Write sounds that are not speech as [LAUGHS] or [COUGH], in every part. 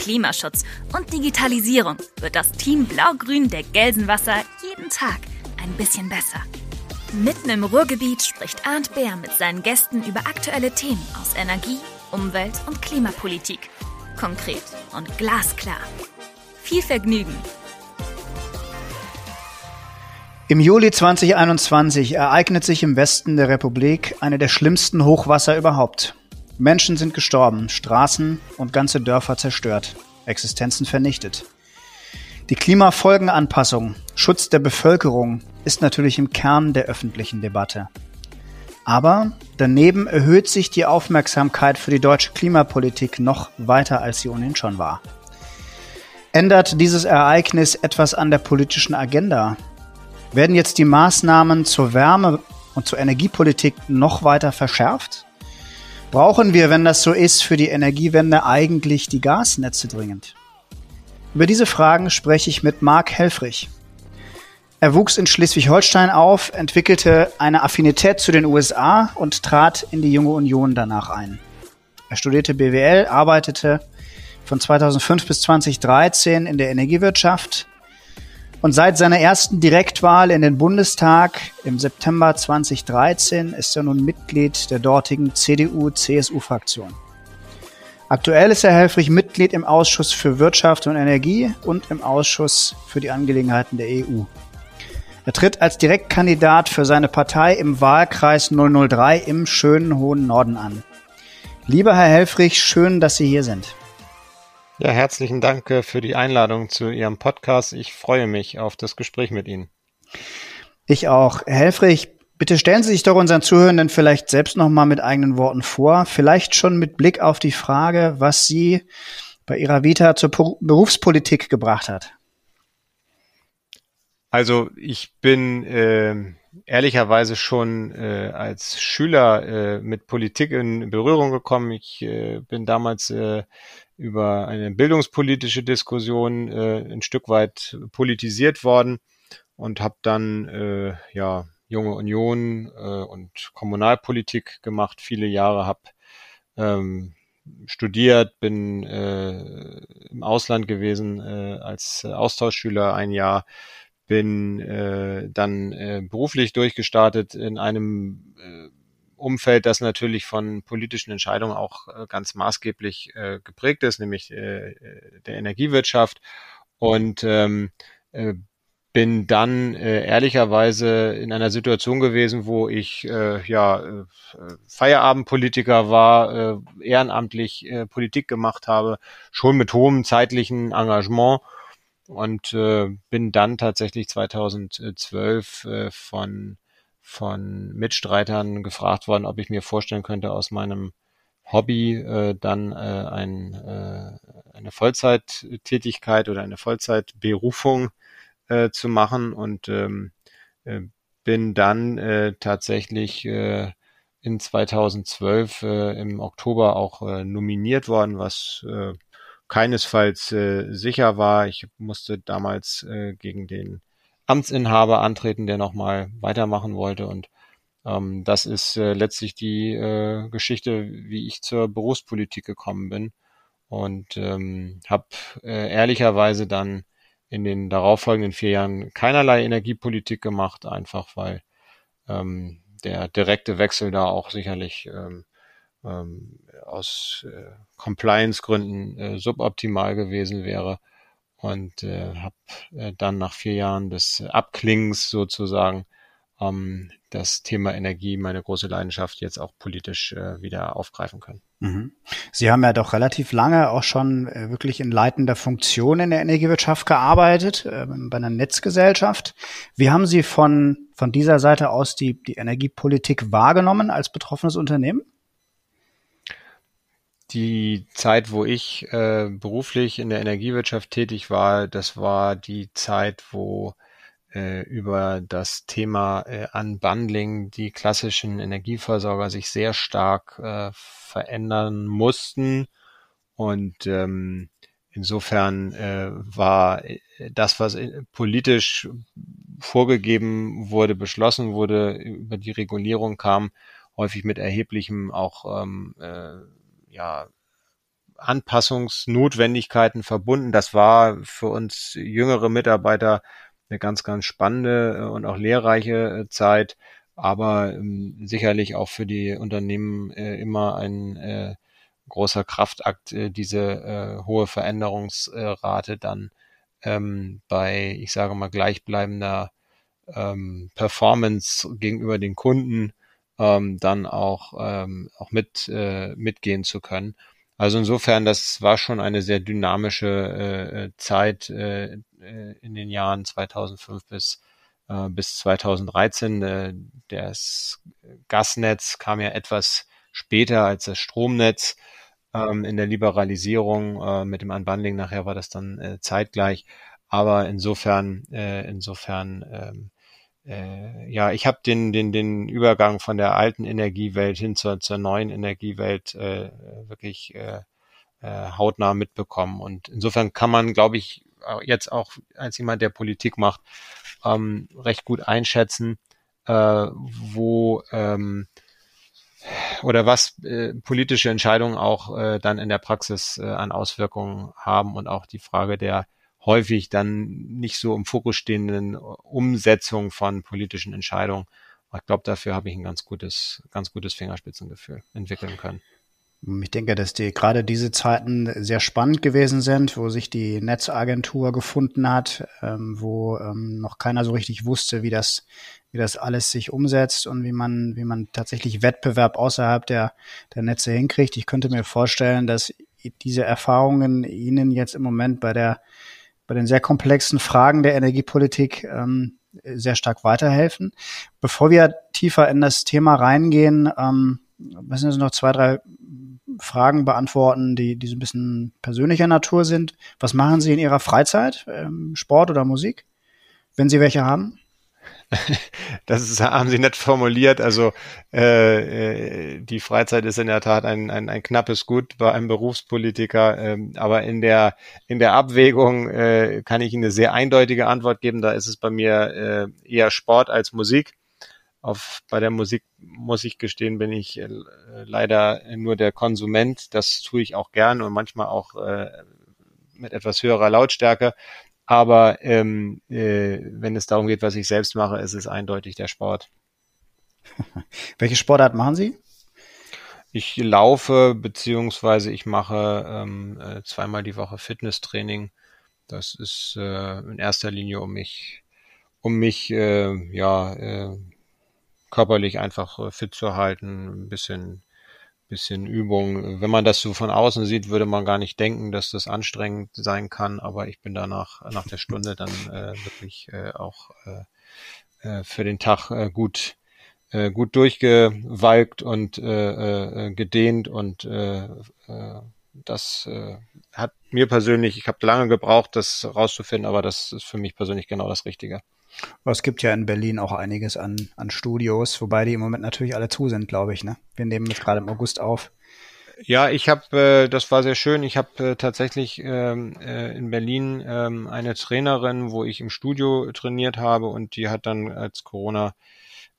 Klimaschutz und Digitalisierung wird das Team Blau-Grün der Gelsenwasser jeden Tag ein bisschen besser. Mitten im Ruhrgebiet spricht Arndt Bär mit seinen Gästen über aktuelle Themen aus Energie, Umwelt und Klimapolitik. Konkret und glasklar. Viel Vergnügen! Im Juli 2021 ereignet sich im Westen der Republik eine der schlimmsten Hochwasser überhaupt. Menschen sind gestorben, Straßen und ganze Dörfer zerstört, Existenzen vernichtet. Die Klimafolgenanpassung, Schutz der Bevölkerung ist natürlich im Kern der öffentlichen Debatte. Aber daneben erhöht sich die Aufmerksamkeit für die deutsche Klimapolitik noch weiter, als sie ohnehin schon war. Ändert dieses Ereignis etwas an der politischen Agenda? Werden jetzt die Maßnahmen zur Wärme- und zur Energiepolitik noch weiter verschärft? Brauchen wir, wenn das so ist, für die Energiewende eigentlich die Gasnetze dringend? Über diese Fragen spreche ich mit Marc Helfrich. Er wuchs in Schleswig-Holstein auf, entwickelte eine Affinität zu den USA und trat in die Junge Union danach ein. Er studierte BWL, arbeitete von 2005 bis 2013 in der Energiewirtschaft und seit seiner ersten Direktwahl in den Bundestag im September 2013 ist er nun Mitglied der dortigen CDU-CSU-Fraktion. Aktuell ist Herr Helfrich Mitglied im Ausschuss für Wirtschaft und Energie und im Ausschuss für die Angelegenheiten der EU. Er tritt als Direktkandidat für seine Partei im Wahlkreis 003 im schönen hohen Norden an. Lieber Herr Helfrich, schön, dass Sie hier sind. Ja, herzlichen Dank äh, für die Einladung zu Ihrem Podcast. Ich freue mich auf das Gespräch mit Ihnen. Ich auch. Herr Helfrich, bitte stellen Sie sich doch unseren Zuhörenden vielleicht selbst noch mal mit eigenen Worten vor. Vielleicht schon mit Blick auf die Frage, was Sie bei Ihrer Vita zur Berufspolitik gebracht hat. Also ich bin äh, ehrlicherweise schon äh, als Schüler äh, mit Politik in Berührung gekommen. Ich äh, bin damals äh, über eine bildungspolitische Diskussion äh, ein Stück weit politisiert worden und habe dann äh, ja junge Union äh, und Kommunalpolitik gemacht viele Jahre habe ähm, studiert bin äh, im Ausland gewesen äh, als Austauschschüler ein Jahr bin äh, dann äh, beruflich durchgestartet in einem äh, Umfeld, das natürlich von politischen Entscheidungen auch äh, ganz maßgeblich äh, geprägt ist, nämlich äh, der Energiewirtschaft. Und ähm, äh, bin dann ehrlicherweise in einer Situation gewesen, wo ich ja Feierabendpolitiker war, ehrenamtlich Politik gemacht habe, schon mit hohem zeitlichen Engagement und äh, bin dann tatsächlich 2012 äh, von von Mitstreitern gefragt worden, ob ich mir vorstellen könnte, aus meinem Hobby äh, dann äh, ein, äh, eine Vollzeittätigkeit oder eine Vollzeitberufung äh, zu machen und ähm, äh, bin dann äh, tatsächlich äh, in 2012 äh, im Oktober auch äh, nominiert worden, was äh, keinesfalls äh, sicher war. Ich musste damals äh, gegen den Amtsinhaber antreten, der nochmal weitermachen wollte. Und ähm, das ist äh, letztlich die äh, Geschichte, wie ich zur Berufspolitik gekommen bin. Und ähm, habe äh, ehrlicherweise dann in den darauffolgenden vier Jahren keinerlei Energiepolitik gemacht, einfach weil ähm, der direkte Wechsel da auch sicherlich ähm, ähm, aus äh, Compliance-Gründen äh, suboptimal gewesen wäre und äh, habe äh, dann nach vier Jahren des Abklings sozusagen ähm, das Thema Energie, meine große Leidenschaft, jetzt auch politisch äh, wieder aufgreifen können. Mhm. Sie haben ja doch relativ lange auch schon äh, wirklich in leitender Funktion in der Energiewirtschaft gearbeitet, äh, bei einer Netzgesellschaft. Wie haben Sie von, von dieser Seite aus die, die Energiepolitik wahrgenommen als betroffenes Unternehmen? Die Zeit, wo ich äh, beruflich in der Energiewirtschaft tätig war, das war die Zeit, wo äh, über das Thema äh, Unbundling die klassischen Energieversorger sich sehr stark äh, verändern mussten. Und ähm, insofern äh, war äh, das, was äh, politisch vorgegeben wurde, beschlossen wurde, über die Regulierung kam, häufig mit erheblichem auch ähm, äh, ja, Anpassungsnotwendigkeiten verbunden. Das war für uns jüngere Mitarbeiter eine ganz, ganz spannende äh, und auch lehrreiche äh, Zeit, aber ähm, sicherlich auch für die Unternehmen äh, immer ein äh, großer Kraftakt, äh, diese äh, hohe Veränderungsrate dann ähm, bei, ich sage mal, gleichbleibender ähm, Performance gegenüber den Kunden ähm, dann auch, ähm, auch mit, äh, mitgehen zu können. Also insofern, das war schon eine sehr dynamische äh, äh Zeit äh, äh, in den Jahren 2005 bis, äh, bis 2013. Äh, das Gasnetz kam ja etwas später als das Stromnetz ähm, in der Liberalisierung. Äh, mit dem Unbundling nachher war das dann zeitgleich. Aber insofern, äh, insofern, ähm, äh, ja, ich habe den, den, den Übergang von der alten Energiewelt hin zur, zur neuen Energiewelt äh, wirklich äh, äh, hautnah mitbekommen. Und insofern kann man, glaube ich, jetzt auch als jemand, der Politik macht, ähm, recht gut einschätzen, äh, wo ähm, oder was äh, politische Entscheidungen auch äh, dann in der Praxis äh, an Auswirkungen haben und auch die Frage der häufig dann nicht so im Fokus stehenden Umsetzung von politischen Entscheidungen. Ich glaube, dafür habe ich ein ganz gutes, ganz gutes Fingerspitzengefühl entwickeln können. Ich denke, dass die gerade diese Zeiten sehr spannend gewesen sind, wo sich die Netzagentur gefunden hat, ähm, wo ähm, noch keiner so richtig wusste, wie das, wie das alles sich umsetzt und wie man, wie man tatsächlich Wettbewerb außerhalb der, der Netze hinkriegt. Ich könnte mir vorstellen, dass diese Erfahrungen Ihnen jetzt im Moment bei der, bei den sehr komplexen Fragen der Energiepolitik ähm, sehr stark weiterhelfen. Bevor wir tiefer in das Thema reingehen, ähm, müssen Sie noch zwei, drei Fragen beantworten, die, die so ein bisschen persönlicher Natur sind. Was machen Sie in Ihrer Freizeit? Ähm, Sport oder Musik? Wenn Sie welche haben? [LAUGHS] Das ist, haben Sie nett formuliert. Also äh, äh, die Freizeit ist in der Tat ein, ein, ein knappes Gut bei einem Berufspolitiker. Ähm, aber in der in der Abwägung äh, kann ich Ihnen eine sehr eindeutige Antwort geben. Da ist es bei mir äh, eher Sport als Musik. Auf, bei der Musik muss ich gestehen, bin ich äh, leider nur der Konsument. Das tue ich auch gern und manchmal auch äh, mit etwas höherer Lautstärke. Aber ähm, äh, wenn es darum geht, was ich selbst mache, ist es eindeutig der Sport. [LAUGHS] Welche Sportart machen Sie? Ich laufe beziehungsweise ich mache ähm, äh, zweimal die Woche Fitnesstraining. Das ist äh, in erster Linie um mich, um mich äh, ja äh, körperlich einfach äh, fit zu halten, ein bisschen, bisschen Übung. Wenn man das so von außen sieht, würde man gar nicht denken, dass das anstrengend sein kann, aber ich bin danach nach der Stunde dann äh, wirklich äh, auch äh, äh, für den Tag äh, gut äh, gut durchgewalkt und äh, äh, gedehnt und äh, äh, das äh, hat mir persönlich, ich habe lange gebraucht, das rauszufinden, aber das ist für mich persönlich genau das Richtige. Es gibt ja in Berlin auch einiges an, an Studios, wobei die im Moment natürlich alle zu sind, glaube ich. Ne? Wir nehmen jetzt gerade im August auf. Ja, ich habe, äh, das war sehr schön. Ich habe äh, tatsächlich ähm, äh, in Berlin ähm, eine Trainerin, wo ich im Studio trainiert habe und die hat dann, als Corona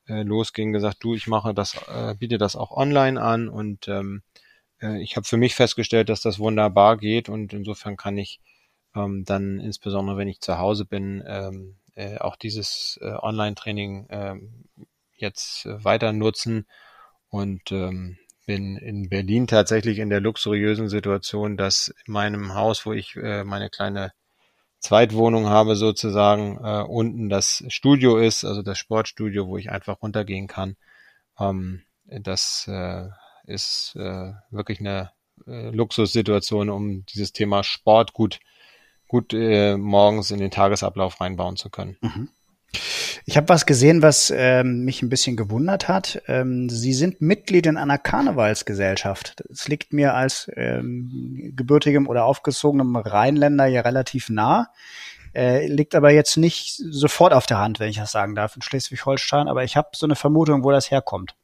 äh, losging, gesagt, du, ich mache das, äh, biete das auch online an und ähm, äh, ich habe für mich festgestellt, dass das wunderbar geht und insofern kann ich ähm, dann insbesondere, wenn ich zu Hause bin, ähm, äh, auch dieses äh, Online-Training äh, jetzt äh, weiter nutzen und ähm, bin in Berlin tatsächlich in der luxuriösen Situation, dass in meinem Haus, wo ich äh, meine kleine Zweitwohnung habe sozusagen, äh, unten das Studio ist, also das Sportstudio, wo ich einfach runtergehen kann. Ähm, das äh, ist äh, wirklich eine äh, Luxussituation, um dieses Thema Sport gut gut äh, morgens in den Tagesablauf reinbauen zu können. Mhm. Ich habe was gesehen, was ähm, mich ein bisschen gewundert hat. Ähm, Sie sind Mitglied in einer Karnevalsgesellschaft. Das liegt mir als ähm, gebürtigem oder aufgezogenem Rheinländer ja relativ nah. Äh, liegt aber jetzt nicht sofort auf der Hand, wenn ich das sagen darf, in Schleswig-Holstein. Aber ich habe so eine Vermutung, wo das herkommt.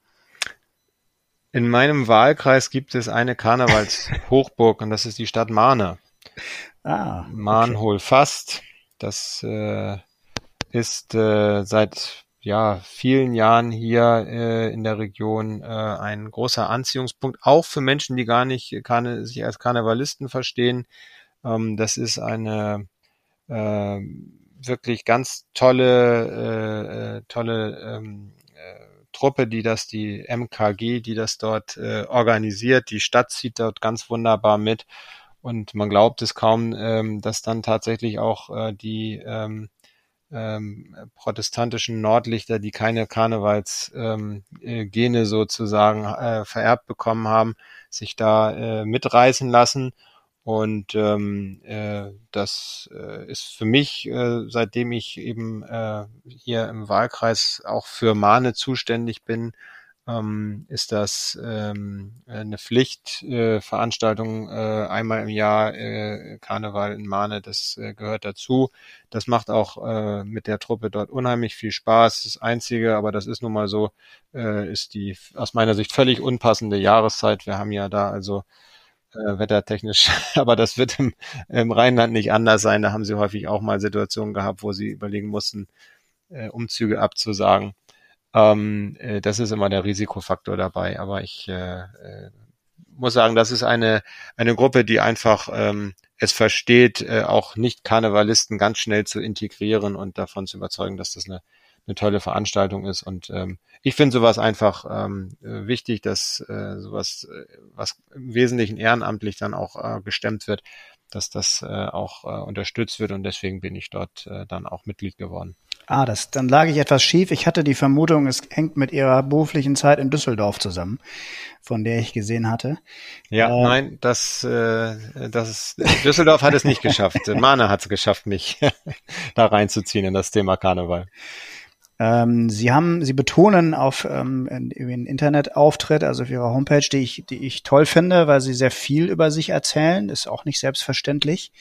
In meinem Wahlkreis gibt es eine Karnevalshochburg und das ist die Stadt Mahne. Ah, okay. Mahnholfast. Das äh, ist äh, seit ja, vielen Jahren hier äh, in der Region äh, ein großer Anziehungspunkt, auch für Menschen, die gar nicht Karne, sich als Karnevalisten verstehen. Ähm, das ist eine äh, wirklich ganz tolle, äh, äh, tolle ähm, äh, Truppe, die das, die MKG, die das dort äh, organisiert. Die Stadt zieht dort ganz wunderbar mit. Und man glaubt es kaum, ähm, dass dann tatsächlich auch äh, die ähm, ähm, protestantischen Nordlichter, die keine Karnevalsgene ähm, äh, sozusagen äh, vererbt bekommen haben, sich da äh, mitreißen lassen. Und ähm, äh, das äh, ist für mich, äh, seitdem ich eben äh, hier im Wahlkreis auch für Mahne zuständig bin, ähm, ist das ähm, eine Pflichtveranstaltung äh, äh, einmal im Jahr äh, Karneval in Mahne, das äh, gehört dazu. Das macht auch äh, mit der Truppe dort unheimlich viel Spaß. Das Einzige, aber das ist nun mal so, äh, ist die aus meiner Sicht völlig unpassende Jahreszeit. Wir haben ja da also äh, wettertechnisch, [LAUGHS] aber das wird im, im Rheinland nicht anders sein. Da haben sie häufig auch mal Situationen gehabt, wo sie überlegen mussten, äh, Umzüge abzusagen. Ähm, äh, das ist immer der Risikofaktor dabei. Aber ich äh, äh, muss sagen, das ist eine, eine Gruppe, die einfach ähm, es versteht, äh, auch Nicht-Karnevalisten ganz schnell zu integrieren und davon zu überzeugen, dass das eine, eine tolle Veranstaltung ist. Und ähm, ich finde sowas einfach ähm, äh, wichtig, dass äh, sowas, äh, was im Wesentlichen ehrenamtlich dann auch äh, gestemmt wird, dass das äh, auch äh, unterstützt wird und deswegen bin ich dort äh, dann auch Mitglied geworden. Ah, das, dann lag ich etwas schief. Ich hatte die Vermutung, es hängt mit ihrer beruflichen Zeit in Düsseldorf zusammen, von der ich gesehen hatte. Ja, äh, nein, das, äh, das ist, Düsseldorf hat es nicht geschafft. Mahne hat es geschafft, mich [LAUGHS] da reinzuziehen in das Thema Karneval. Ähm, Sie haben, Sie betonen auf ähm, Ihren Internetauftritt, also auf Ihrer Homepage, die ich, die ich toll finde, weil Sie sehr viel über sich erzählen, ist auch nicht selbstverständlich.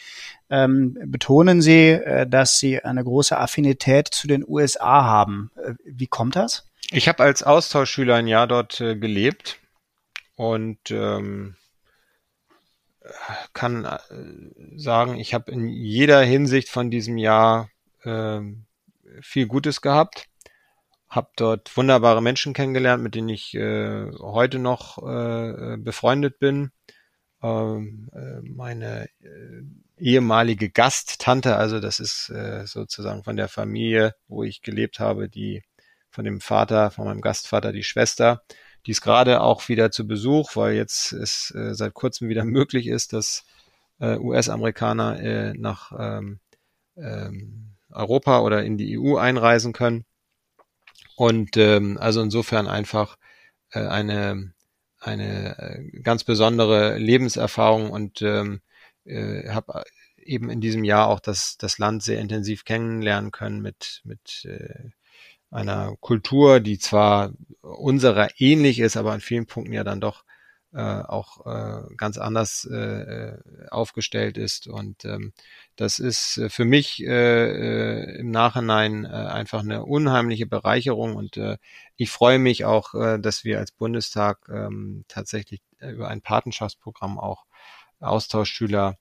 Ähm, betonen Sie, äh, dass Sie eine große Affinität zu den USA haben. Äh, wie kommt das? Ich habe als Austauschschüler ein Jahr dort äh, gelebt und ähm, kann äh, sagen, ich habe in jeder Hinsicht von diesem Jahr ähm, viel Gutes gehabt, habe dort wunderbare Menschen kennengelernt, mit denen ich äh, heute noch äh, befreundet bin. Ähm, äh, meine äh, ehemalige Gasttante, also das ist äh, sozusagen von der Familie, wo ich gelebt habe, die von dem Vater, von meinem Gastvater, die Schwester, die ist gerade auch wieder zu Besuch, weil jetzt es äh, seit kurzem wieder [LAUGHS] möglich ist, dass äh, US-Amerikaner äh, nach ähm, ähm, Europa oder in die EU einreisen können. Und ähm, also insofern einfach äh, eine, eine äh, ganz besondere Lebenserfahrung und ähm, äh, habe eben in diesem Jahr auch das, das Land sehr intensiv kennenlernen können mit, mit äh, einer Kultur, die zwar unserer ähnlich ist, aber an vielen Punkten ja dann doch äh, auch äh, ganz anders äh, äh aufgestellt ist. Und ähm, das ist äh, für mich äh, äh, im Nachhinein äh, einfach eine unheimliche Bereicherung und äh, ich freue mich auch, äh, dass wir als Bundestag ähm, tatsächlich über ein Patenschaftsprogramm auch Austauschschüler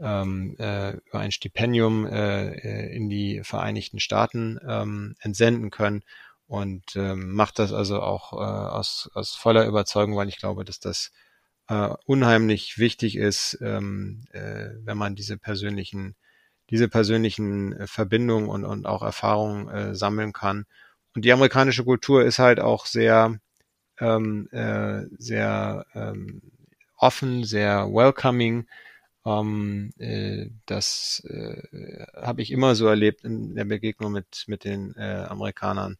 ähm, äh, über ein Stipendium äh, in die Vereinigten Staaten ähm, entsenden können und ähm, macht das also auch äh, aus, aus voller Überzeugung, weil ich glaube, dass das äh, unheimlich wichtig ist, ähm, äh, wenn man diese persönlichen, diese persönlichen äh, Verbindungen und, und auch Erfahrungen äh, sammeln kann. Und die amerikanische Kultur ist halt auch sehr, ähm, äh, sehr ähm, offen, sehr welcoming. Ähm, äh, das äh, habe ich immer so erlebt in der Begegnung mit, mit den äh, Amerikanern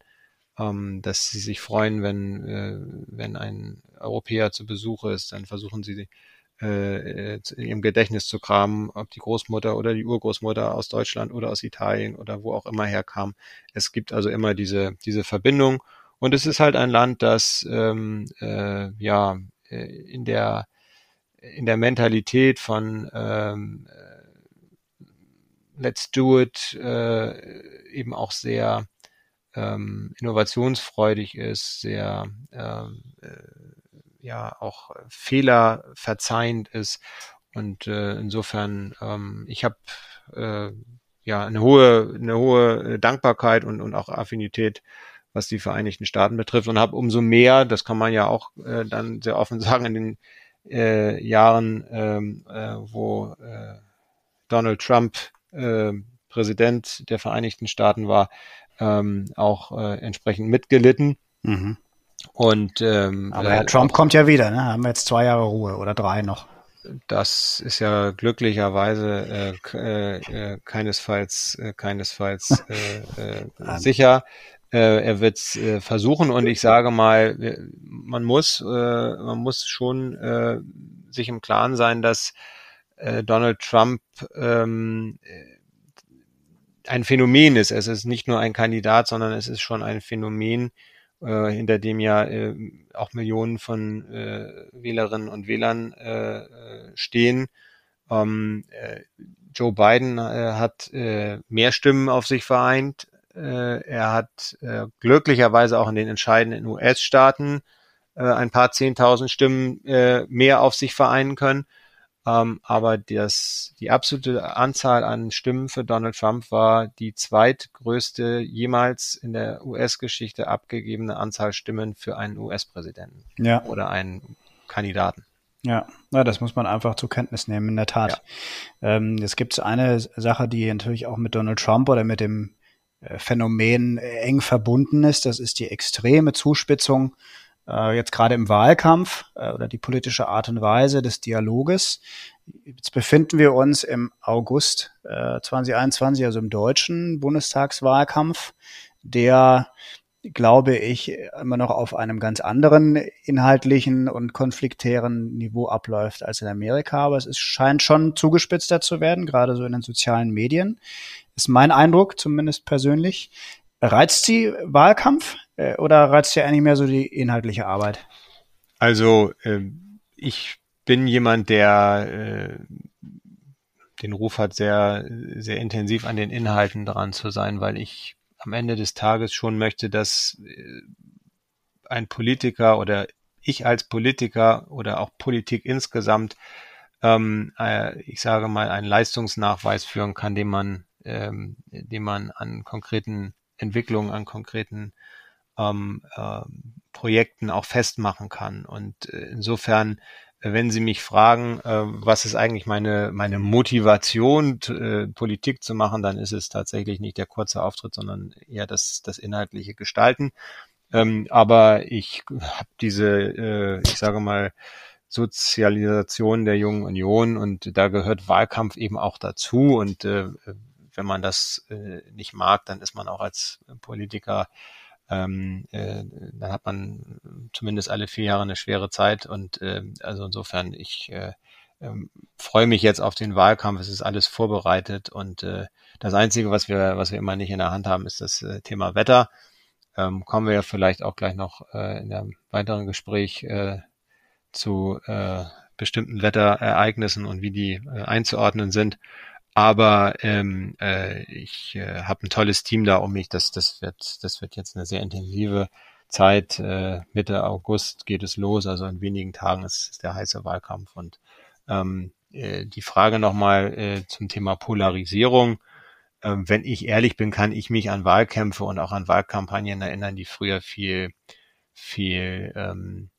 ähm, dass sie sich freuen, wenn, äh, wenn ein Europäer zu Besuch ist, dann versuchen sie äh, im Gedächtnis zu kramen, ob die Großmutter oder die Urgroßmutter aus Deutschland oder aus Italien oder wo auch immer herkam. Es gibt also immer diese, diese Verbindung. Und es ist halt ein Land, das ähm, äh, ja äh, in der in der Mentalität von ähm, äh, Let's do it äh, eben auch sehr ähm, innovationsfreudig ist, sehr ähm, äh, ja auch Fehler verzeihend ist. Und äh, insofern, ähm, ich habe äh, ja eine hohe, eine hohe Dankbarkeit und, und auch Affinität, was die Vereinigten Staaten betrifft und habe umso mehr, das kann man ja auch äh, dann sehr offen [LAUGHS] sagen, in den äh, Jahren, ähm, äh, wo äh, Donald Trump äh, Präsident der Vereinigten Staaten war, ähm, auch äh, entsprechend mitgelitten. Mhm. Und ähm, aber Herr äh, Trump kommt ja wieder, ne? Haben wir jetzt zwei Jahre Ruhe oder drei noch? Das ist ja glücklicherweise äh, äh, äh, keinesfalls äh, keinesfalls äh, äh, sicher. Äh, er wird es äh, versuchen und ich sage mal, man muss äh, man muss schon äh, sich im Klaren sein, dass äh, Donald Trump ähm, ein Phänomen ist. Es ist nicht nur ein Kandidat, sondern es ist schon ein Phänomen, äh, hinter dem ja äh, auch Millionen von äh, Wählerinnen und Wählern äh, äh stehen. Ähm, äh, Joe Biden hat mehr Stimmen auf sich vereint. Er hat glücklicherweise auch in den entscheidenden US-Staaten ein paar Zehntausend Stimmen mehr auf sich vereinen können. Ähm, aber das, die absolute Anzahl an Stimmen für Donald Trump war die zweitgrößte jemals in der US-Geschichte abgegebene Anzahl Stimmen für einen US-Präsidenten ja. oder einen Kandidaten. Ja, na, das muss man einfach zur Kenntnis nehmen, in der Tat. Ja. Ähm, es gibt eine Sache, die natürlich auch mit Donald Trump oder mit dem äh, Phänomen eng verbunden ist. Das ist die extreme Zuspitzung äh, jetzt gerade im Wahlkampf äh, oder die politische Art und Weise des Dialoges. Jetzt befinden wir uns im August äh, 2021, also im deutschen Bundestagswahlkampf, der glaube ich, immer noch auf einem ganz anderen inhaltlichen und konfliktären Niveau abläuft als in Amerika. Aber es ist, scheint schon zugespitzter zu werden, gerade so in den sozialen Medien. Ist mein Eindruck, zumindest persönlich. Reizt Sie Wahlkampf äh, oder reizt Sie eigentlich mehr so die inhaltliche Arbeit? Also äh, ich bin jemand, der äh, den Ruf hat, sehr, sehr intensiv an den Inhalten dran zu sein, weil ich am Ende des Tages schon möchte, dass äh, ein Politiker oder ich als Politiker oder auch Politik insgesamt, ähm, äh, ich sage mal, einen Leistungsnachweis führen kann, den man, ähm, den man an konkreten Entwicklung an konkreten ähm, äh, Projekten auch festmachen kann. Und äh, insofern, äh, wenn Sie mich fragen, äh, was ist eigentlich meine, meine Motivation, äh, Politik zu machen, dann ist es tatsächlich nicht der kurze Auftritt, sondern eher das, das inhaltliche Gestalten. Ähm, aber ich habe diese, äh, ich sage mal, Sozialisation der jungen Union und da gehört Wahlkampf eben auch dazu und äh, wenn man das nicht mag, dann ist man auch als Politiker, ähm, äh, dann hat man zumindest alle vier Jahre eine schwere Zeit. Und äh, also insofern, ich äh, äh, freue mich jetzt auf den Wahlkampf. Es ist alles vorbereitet und äh, das Einzige, was wir, was wir immer nicht in der Hand haben, ist das äh, Thema Wetter. Ähm, kommen wir ja vielleicht auch gleich noch äh, in einem weiteren Gespräch äh, zu äh, bestimmten Wetterereignissen und wie die äh, einzuordnen sind. Aber ähm, äh, ich äh, habe ein tolles Team da um mich. Das, das, wird, das wird jetzt eine sehr intensive Zeit. Äh, Mitte August geht es los. Also in wenigen Tagen ist, ist der heiße Wahlkampf. Und ähm, äh, die Frage nochmal äh, zum Thema Polarisierung. Ähm, wenn ich ehrlich bin, kann ich mich an Wahlkämpfe und auch an Wahlkampagnen erinnern, die früher viel, viel ähm,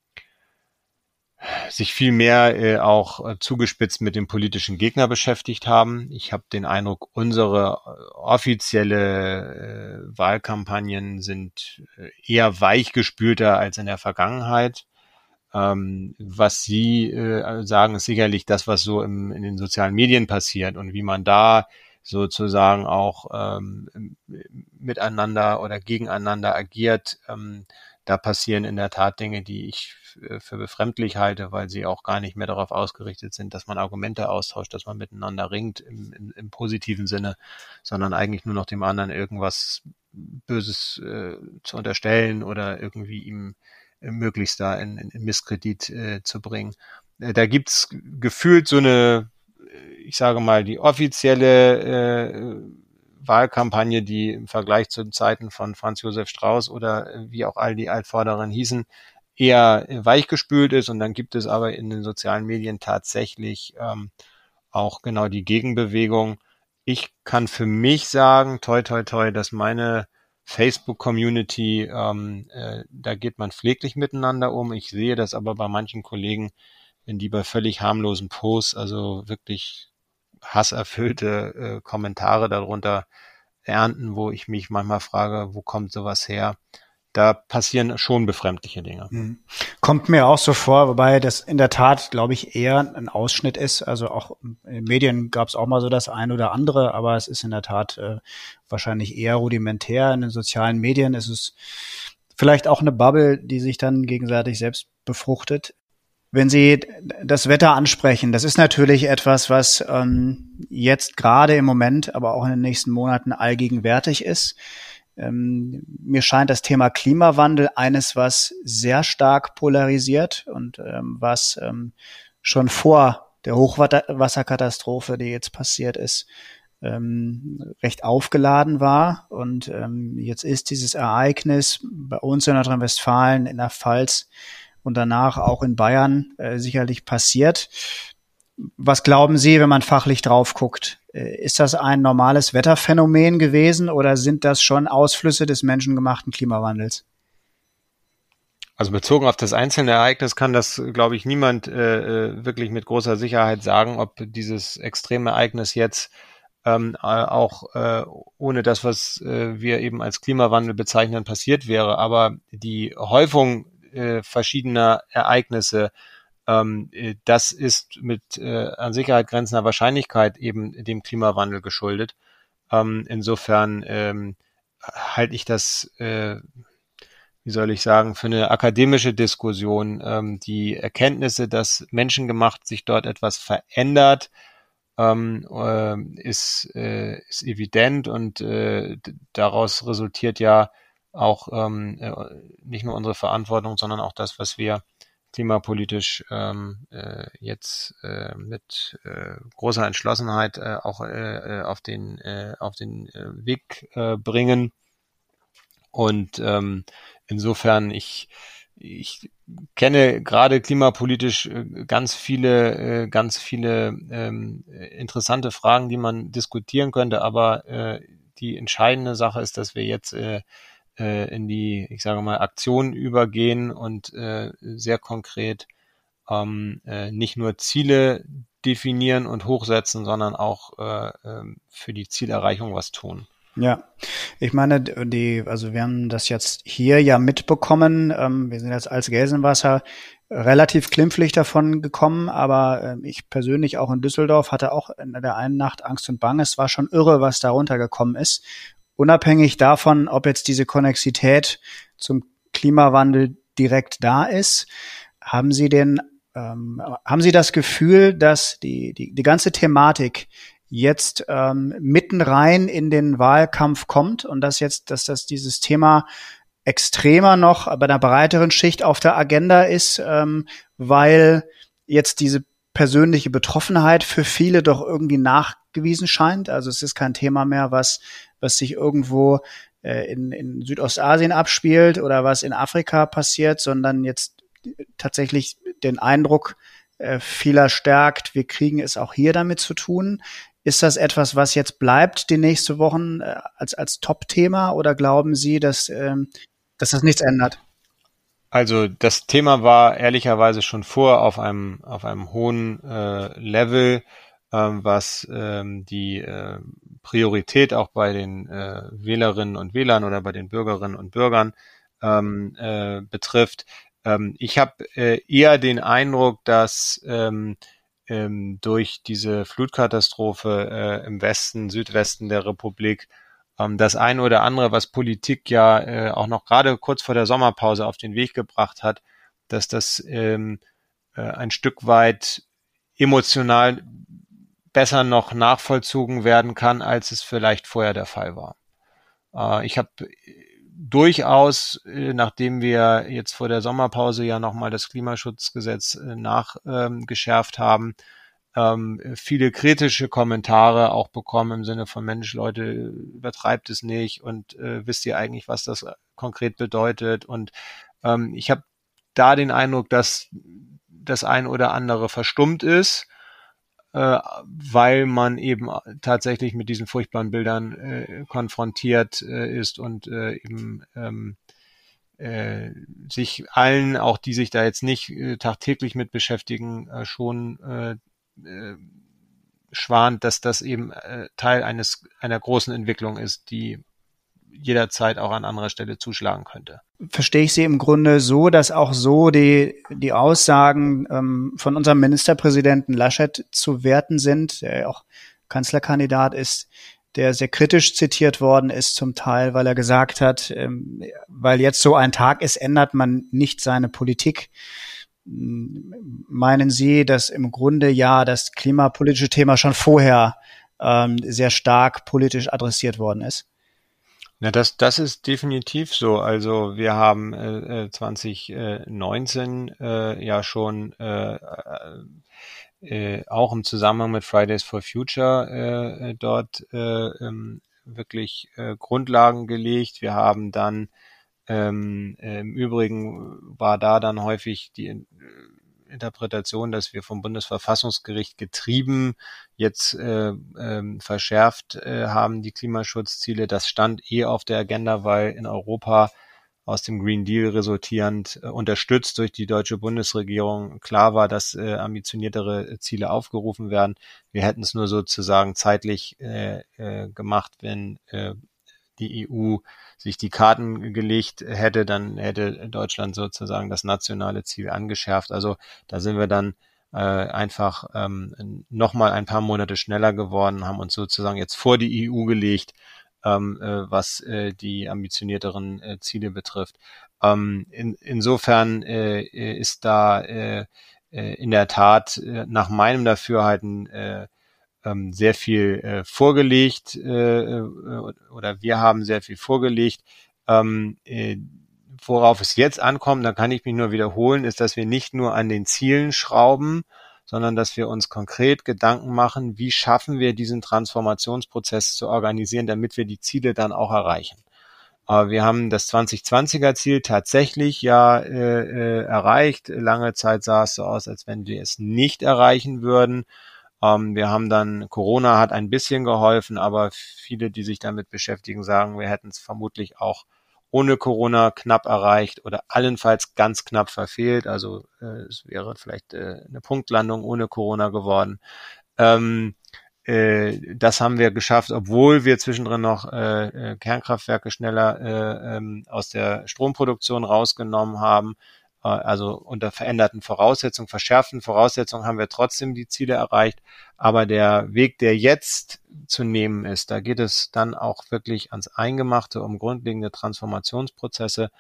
sich viel mehr äh, auch äh, zugespitzt mit dem politischen Gegner beschäftigt haben. Ich habe den Eindruck, unsere äh, offizielle äh, Wahlkampagnen sind äh, eher weichgespülter als in der Vergangenheit. Ähm, was Sie äh, sagen, ist sicherlich das, was so im, in den sozialen Medien passiert und wie man da sozusagen auch ähm, miteinander oder gegeneinander agiert. Ähm, da passieren in der Tat Dinge, die ich für befremdlich halte, weil sie auch gar nicht mehr darauf ausgerichtet sind, dass man Argumente austauscht, dass man miteinander ringt im, im, im positiven Sinne, sondern eigentlich nur noch dem anderen irgendwas Böses äh, zu unterstellen oder irgendwie ihm äh, möglichst da in, in, Misskredit äh, zu bringen. Äh, da gibt's gefühlt so eine, äh, ich sage mal, die offizielle äh, Wahlkampagne, die im Vergleich zu den Zeiten von Franz Josef Strauß oder äh, wie auch all die Altvorderen hießen, eher weichgespült ist. Und dann gibt es aber in den sozialen Medien tatsächlich ähm, auch genau die Gegenbewegung. Ich kann für mich sagen, toi, toi, toi, dass meine Facebook-Community, ähm, äh, da geht man pfleglich miteinander um. Ich sehe das aber bei manchen Kollegen, wenn die bei völlig harmlosen Posts, also wirklich hasserfüllte äh, Kommentare darunter ernten, wo ich mich manchmal frage, wo kommt sowas her? Da passieren schon befremdliche Dinge. Mhm. Kommt mir auch so vor, wobei das in der Tat, glaube ich, eher ein Ausschnitt ist. Also auch in Medien gab es auch mal so das ein oder andere, aber es ist in der Tat äh, wahrscheinlich eher rudimentär. In den sozialen Medien ist es vielleicht auch eine Bubble, die sich dann gegenseitig selbst befruchtet. Wenn Sie das Wetter ansprechen, das ist natürlich etwas, was ähm, jetzt gerade im Moment, aber auch in den nächsten Monaten allgegenwärtig ist. Ähm, mir scheint das Thema Klimawandel eines, was sehr stark polarisiert und ähm, was ähm, schon vor der Hochwasserkatastrophe, die jetzt passiert ist, ähm, recht aufgeladen war. Und ähm, jetzt ist dieses Ereignis bei uns in Nordrhein-Westfalen, in der Pfalz, und danach auch in Bayern äh, sicherlich passiert. Was glauben Sie, wenn man fachlich drauf guckt? Äh, ist das ein normales Wetterphänomen gewesen oder sind das schon Ausflüsse des menschengemachten Klimawandels? Also bezogen auf das einzelne Ereignis kann das, glaube ich, niemand äh, äh, wirklich mit großer Sicherheit sagen, ob dieses extreme Ereignis jetzt ähm, äh, auch äh, ohne das, was äh, wir eben als Klimawandel bezeichnen, passiert wäre. Aber die Häufung äh, verschiedener Ereignisse. Ähm, äh, das ist mit äh, an Sicherheit grenzender Wahrscheinlichkeit eben dem Klimawandel geschuldet. Ähm, insofern ähm, halte ich das, äh, wie soll ich sagen, für eine akademische Diskussion. Ähm, die Erkenntnisse, dass menschengemacht sich dort etwas verändert, ähm, äh, ist, äh, ist evident und äh, daraus resultiert ja auch ähm, äh, nicht nur unsere Verantwortung, sondern auch das, was wir klimapolitisch ähm, äh, jetzt äh, mit äh, großer Entschlossenheit äh, auch äh, äh, auf den äh, auf den äh, Weg äh, bringen. Und ähm, insofern ich ich kenne gerade klimapolitisch äh, ganz viele, ganz viele ähm, interessante Fragen, die man diskutieren könnte, aber äh, die entscheidende Sache ist, dass wir jetzt äh, äh, in die, ich sage mal, Aktion übergehen und äh, sehr konkret ähm, äh, nicht nur Ziele definieren und hochsetzen, sondern auch äh, äh, für die Zielerreichung was tun. Ja, ich meine, die, also wir haben das jetzt hier ja mitbekommen. Ähm, wir sind jetzt als Gelsenwasser relativ klimpflich davon gekommen, aber äh, ich persönlich auch in Düsseldorf hatte auch in der einen Nacht Angst und Bange. Es war schon irre, was da runtergekommen ist unabhängig davon, ob jetzt diese Konnexität zum Klimawandel direkt da ist, haben Sie den, ähm, haben Sie das Gefühl, dass die, die, die ganze Thematik jetzt ähm, mitten rein in den Wahlkampf kommt und dass jetzt, dass das dieses Thema extremer noch bei einer breiteren Schicht auf der Agenda ist, ähm, weil jetzt diese persönliche Betroffenheit für viele doch irgendwie nachgewiesen scheint. Also es ist kein Thema mehr, was was sich irgendwo äh, in, in Südostasien abspielt oder was in Afrika passiert, sondern jetzt tatsächlich den Eindruck äh, vieler stärkt, wir kriegen es auch hier damit zu tun. Ist das etwas, was jetzt bleibt die nächsten Wochen äh, als, als Top-Thema oder glauben Sie, dass, ähm, dass das nichts ändert? Also das Thema war ehrlicherweise schon vor auf einem, auf einem hohen äh, Level, ähm, was ähm, die äh, Priorität auch bei den äh, Wählerinnen und Wählern oder bei den Bürgerinnen und Bürgern ähm, äh, betrifft. Ähm, ich habe äh, eher den Eindruck, dass ähm, ähm, durch diese Flutkatastrophe äh, im Westen, Südwesten der Republik ähm, das eine oder andere, was Politik ja äh, auch noch gerade kurz vor der Sommerpause auf den Weg gebracht hat, dass das ähm, äh, ein Stück weit emotional besser noch nachvollzogen werden kann, als es vielleicht vorher der Fall war. Äh, ich habe durchaus, äh, nachdem wir jetzt vor der Sommerpause ja nochmal das Klimaschutzgesetz äh, nachgeschärft haben, ähm, viele kritische Kommentare auch bekommen im Sinne von Mensch, Leute, übertreibt es nicht und äh, wisst ihr eigentlich, was das konkret bedeutet? Und ähm, ich habe da den Eindruck, dass das ein oder andere verstummt ist, äh, weil man eben tatsächlich mit diesen furchtbaren Bildern äh, konfrontiert äh, ist und äh, eben ähm, äh, sich allen, auch die sich da jetzt nicht äh, tagtäglich mit beschäftigen, äh, schon äh, äh, schwant, dass das eben äh, Teil eines einer großen Entwicklung ist, die jederzeit auch an anderer Stelle zuschlagen könnte. Verstehe ich Sie im Grunde so, dass auch so die, die Aussagen ähm, von unserem Ministerpräsidenten Laschet zu werten sind, der ja auch Kanzlerkandidat ist, der sehr kritisch zitiert worden ist zum Teil, weil er gesagt hat, ähm, weil jetzt so ein Tag ist, ändert man nicht seine Politik. Meinen Sie, dass im Grunde ja das klimapolitische Thema schon vorher ähm, sehr stark politisch adressiert worden ist? Na, das, das ist definitiv so. Also wir haben äh, 2019 äh, äh, ja schon äh, äh, auch im Zusammenhang mit Fridays for Future äh, dort äh, ähm, wirklich äh, Grundlagen gelegt. Wir haben dann ähm, Im Übrigen war da dann häufig die äh, Interpretation, dass wir vom Bundesverfassungsgericht getrieben jetzt äh, äh, verschärft äh, haben die Klimaschutzziele. Das stand eh auf der Agenda, weil in Europa aus dem Green Deal resultierend, äh, unterstützt durch die deutsche Bundesregierung, klar war, dass äh, ambitioniertere Ziele aufgerufen werden. Wir hätten es nur sozusagen zeitlich äh, äh, gemacht, wenn äh, die EU sich die Karten gelegt hätte, dann hätte Deutschland sozusagen das nationale Ziel angeschärft. Also da sind wir dann äh, einfach ähm, nochmal ein paar Monate schneller geworden, haben uns sozusagen jetzt vor die EU gelegt, ähm, äh, was äh, die ambitionierteren äh, Ziele betrifft. Ähm, in, insofern äh, ist da äh, äh, in der Tat äh, nach meinem Dafürhalten äh, ähm, sehr viel äh, vorgelegt äh, äh, oder wir haben sehr viel vorgelegt. Ähm, äh, worauf es jetzt ankommt, da kann ich mich nur wiederholen, ist, dass wir nicht nur an den Zielen schrauben, sondern dass wir uns konkret Gedanken machen, wie schaffen wir diesen Transformationsprozess zu organisieren, damit wir die Ziele dann auch erreichen. Aber wir haben das 2020er Ziel tatsächlich ja äh, äh, erreicht. Lange Zeit sah es so aus, als wenn wir es nicht erreichen würden. Ähm, wir haben dann, Corona hat ein bisschen geholfen, aber viele, die sich damit beschäftigen, sagen, wir hätten es vermutlich auch ohne Corona knapp erreicht oder allenfalls ganz knapp verfehlt. Also äh, es wäre vielleicht äh, eine Punktlandung ohne Corona geworden. Ähm, äh, das haben wir geschafft, obwohl wir zwischendrin noch äh, äh Kernkraftwerke schneller äh, ähm, aus der Stromproduktion rausgenommen haben. Äh, also unter veränderten Voraussetzungen, verschärften Voraussetzungen haben wir trotzdem die Ziele erreicht. Aber der Weg, der jetzt zu nehmen ist, da geht es dann auch wirklich ans Eingemachte um grundlegende Transformationsprozesse.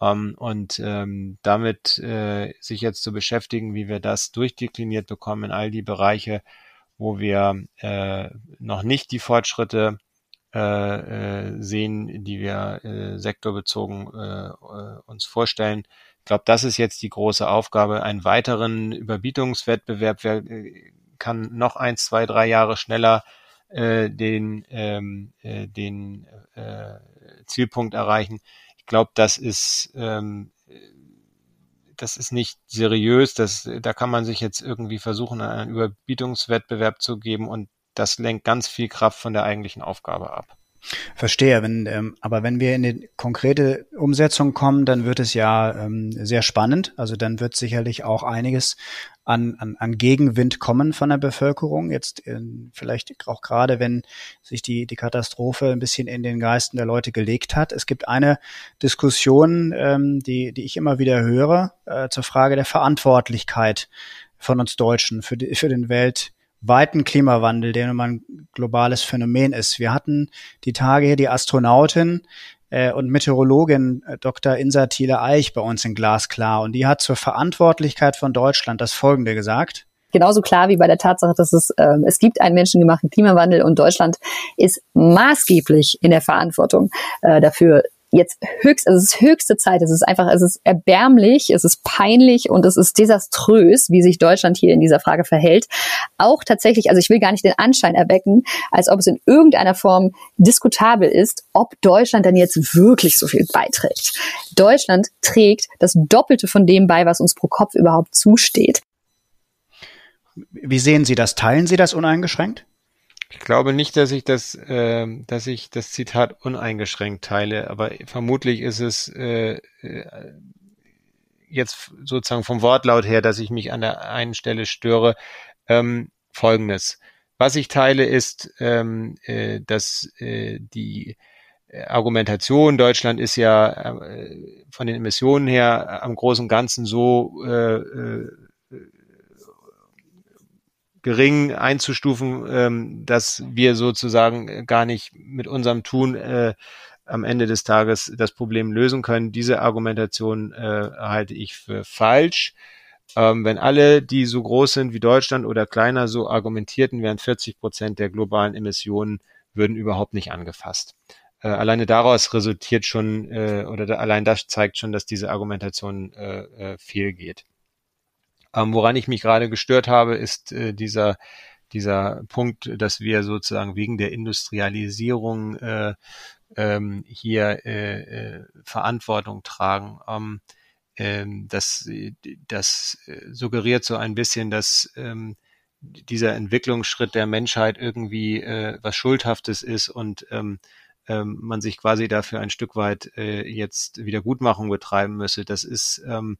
Ähm, und ähm, damit äh, sich jetzt zu beschäftigen, wie wir das durchdekliniert bekommen in all die Bereiche, wo wir äh, noch nicht die Fortschritte äh, äh, sehen, die wir äh, sektorbezogen äh, äh uns vorstellen glaube, das ist jetzt die große Aufgabe. Einen weiteren Überbietungswettbewerb wer, äh, kann noch eins, zwei, drei Jahre schneller äh, den, ähm, äh, den äh, Zielpunkt erreichen. Ich glaube, das ist ähm, das ist nicht seriös. Das, da kann man sich jetzt irgendwie versuchen, einen Überbietungswettbewerb zu geben und das lenkt ganz viel Kraft von der eigentlichen Aufgabe ab. Verstehe, wenn, ähm, aber wenn wir in die konkrete Umsetzung kommen, dann wird es ja ähm, sehr spannend. Also dann wird sicherlich auch einiges an, an, an Gegenwind kommen von der Bevölkerung. Jetzt äh, vielleicht auch gerade, wenn sich die, die Katastrophe ein bisschen in den Geisten der Leute gelegt hat. Es gibt eine Diskussion, ähm, die, die ich immer wieder höre, äh, zur Frage der Verantwortlichkeit von uns Deutschen für, die, für den Welt- weiten Klimawandel, der nun ein globales Phänomen ist. Wir hatten die Tage hier die Astronautin äh, und Meteorologin äh, Dr. Insa Thiele Eich bei uns in Glasklar und die hat zur Verantwortlichkeit von Deutschland das Folgende gesagt genauso klar wie bei der Tatsache, dass es, äh, es gibt einen menschengemachten Klimawandel und Deutschland ist maßgeblich in der Verantwortung äh, dafür, jetzt höchst, also es ist höchste Zeit, es ist einfach, es ist erbärmlich, es ist peinlich und es ist desaströs, wie sich Deutschland hier in dieser Frage verhält. Auch tatsächlich, also ich will gar nicht den Anschein erwecken, als ob es in irgendeiner Form diskutabel ist, ob Deutschland dann jetzt wirklich so viel beiträgt. Deutschland trägt das Doppelte von dem bei, was uns pro Kopf überhaupt zusteht. Wie sehen Sie das? Teilen Sie das uneingeschränkt? Ich glaube nicht, dass ich das, äh, dass ich das Zitat uneingeschränkt teile, aber vermutlich ist es äh, äh, jetzt sozusagen vom Wortlaut her, dass ich mich an der einen Stelle störe. Ähm, Folgendes. Was ich teile, ist, ähm, äh, dass äh, die Argumentation, Deutschland ist ja äh, von den Emissionen her am großen Ganzen so äh, äh gering einzustufen, ähm, dass wir sozusagen gar nicht mit unserem Tun äh, am Ende des Tages das Problem lösen können. Diese Argumentation äh, halte ich für falsch. Ähm, wenn alle, die so groß sind wie Deutschland oder kleiner, so argumentierten, wären 40 Prozent der globalen Emissionen würden überhaupt nicht angefasst. Äh, alleine daraus resultiert schon, äh, oder da, allein das zeigt schon, dass diese Argumentation äh, äh, fehlgeht. Ähm, woran ich mich gerade gestört habe, ist äh, dieser dieser Punkt, dass wir sozusagen wegen der Industrialisierung äh, ähm, hier äh, äh, Verantwortung tragen. Ähm, ähm, das, das suggeriert so ein bisschen, dass ähm, dieser Entwicklungsschritt der Menschheit irgendwie äh, was Schuldhaftes ist und ähm, ähm, man sich quasi dafür ein Stück weit äh, jetzt Wiedergutmachung betreiben müsse. Das ist ähm,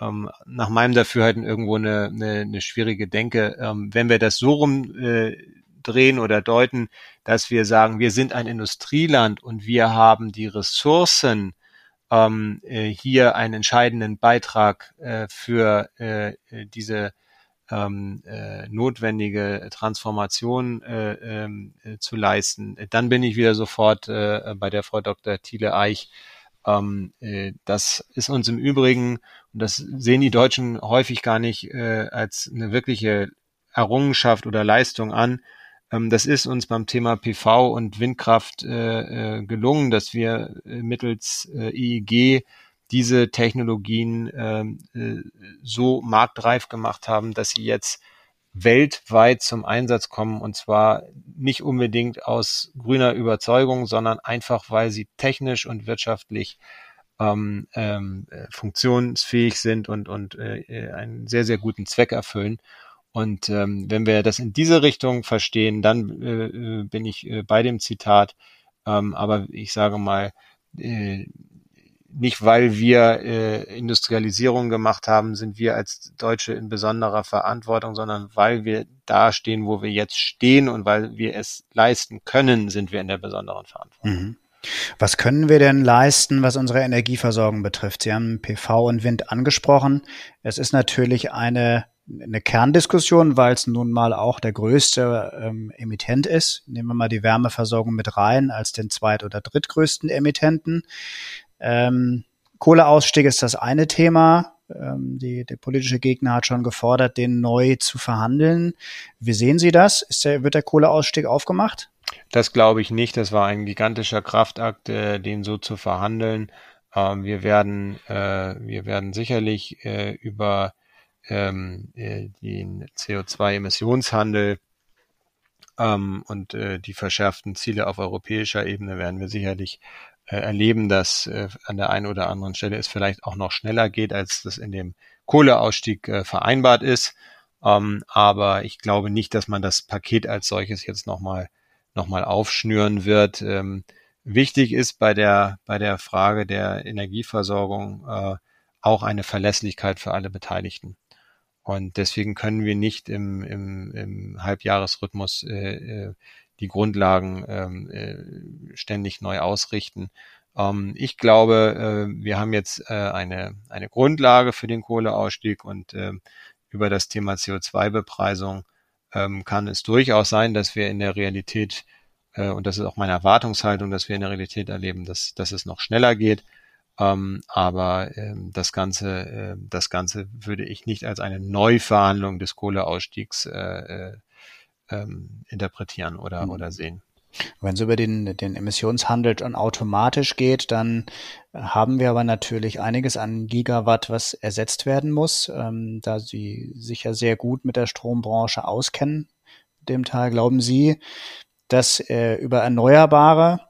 ähm, nach meinem Dafürhalten irgendwo eine, eine, eine schwierige Denke. Ähm, wenn wir das so rum äh, oder deuten, dass wir sagen, wir sind ein Industrieland und wir haben die Ressourcen, ähm, äh, hier einen entscheidenden Beitrag äh, für äh, diese ähm, äh, notwendige Transformation äh, ähm, äh, zu leisten, dann bin ich wieder sofort äh, bei der Frau Dr. Thiele Eich. Ähm, äh, das ist uns im Übrigen und das sehen die Deutschen häufig gar nicht äh, als eine wirkliche Errungenschaft oder Leistung an. Ähm, das ist uns beim Thema PV und Windkraft äh, äh, gelungen, dass wir äh, mittels äh, EEG diese Technologien ähm, äh, so marktreif gemacht haben, dass sie jetzt weltweit zum Einsatz kommen und zwar nicht unbedingt aus grüner Überzeugung, sondern einfach, weil sie technisch und wirtschaftlich ähm, ähm, äh, funktionsfähig sind und, und äh, äh, einen sehr, sehr guten Zweck erfüllen. Und ähm, wenn wir das in diese Richtung verstehen, dann äh, äh, bin ich äh, bei dem Zitat. Ähm, aber ich sage mal, äh, nicht weil wir äh, Industrialisierung gemacht haben, sind wir als Deutsche in besonderer Verantwortung, sondern weil wir da stehen, wo wir jetzt stehen und weil wir es leisten können, sind wir in der besonderen Verantwortung. Mhm. Was können wir denn leisten, was unsere Energieversorgung betrifft? Sie haben PV und Wind angesprochen. Es ist natürlich eine, eine Kerndiskussion, weil es nun mal auch der größte ähm, Emittent ist. Nehmen wir mal die Wärmeversorgung mit rein als den zweit- oder drittgrößten Emittenten. Ähm, Kohleausstieg ist das eine Thema. Ähm, die, der politische Gegner hat schon gefordert, den neu zu verhandeln. Wie sehen Sie das? Ist der, wird der Kohleausstieg aufgemacht? Das glaube ich nicht. Das war ein gigantischer Kraftakt, äh, den so zu verhandeln. Ähm, wir werden, äh, wir werden sicherlich äh, über ähm, äh, den CO2-Emissionshandel ähm, und äh, die verschärften Ziele auf europäischer Ebene werden wir sicherlich erleben, dass äh, an der einen oder anderen Stelle es vielleicht auch noch schneller geht, als das in dem Kohleausstieg äh, vereinbart ist. Ähm, aber ich glaube nicht, dass man das Paket als solches jetzt nochmal nochmal aufschnüren wird. Ähm, wichtig ist bei der, bei der Frage der Energieversorgung äh, auch eine Verlässlichkeit für alle Beteiligten. Und deswegen können wir nicht im, im, im Halbjahresrhythmus äh, äh die Grundlagen ähm, äh, ständig neu ausrichten. Ähm, ich glaube, äh, wir haben jetzt äh, eine, eine Grundlage für den Kohleausstieg und äh, über das Thema CO2-Bepreisung ähm, kann es durchaus sein, dass wir in der Realität, äh, und das ist auch meine Erwartungshaltung, dass wir in der Realität erleben, dass, dass es noch schneller geht. Ähm, aber ähm, das Ganze, äh, das Ganze würde ich nicht als eine Neuverhandlung des Kohleausstiegs äh, äh, ähm, interpretieren oder, mhm. oder sehen. Wenn es über den, den Emissionshandel schon automatisch geht, dann haben wir aber natürlich einiges an Gigawatt, was ersetzt werden muss. Ähm, da Sie sich ja sehr gut mit der Strombranche auskennen, dem Teil, glauben Sie, dass äh, über Erneuerbare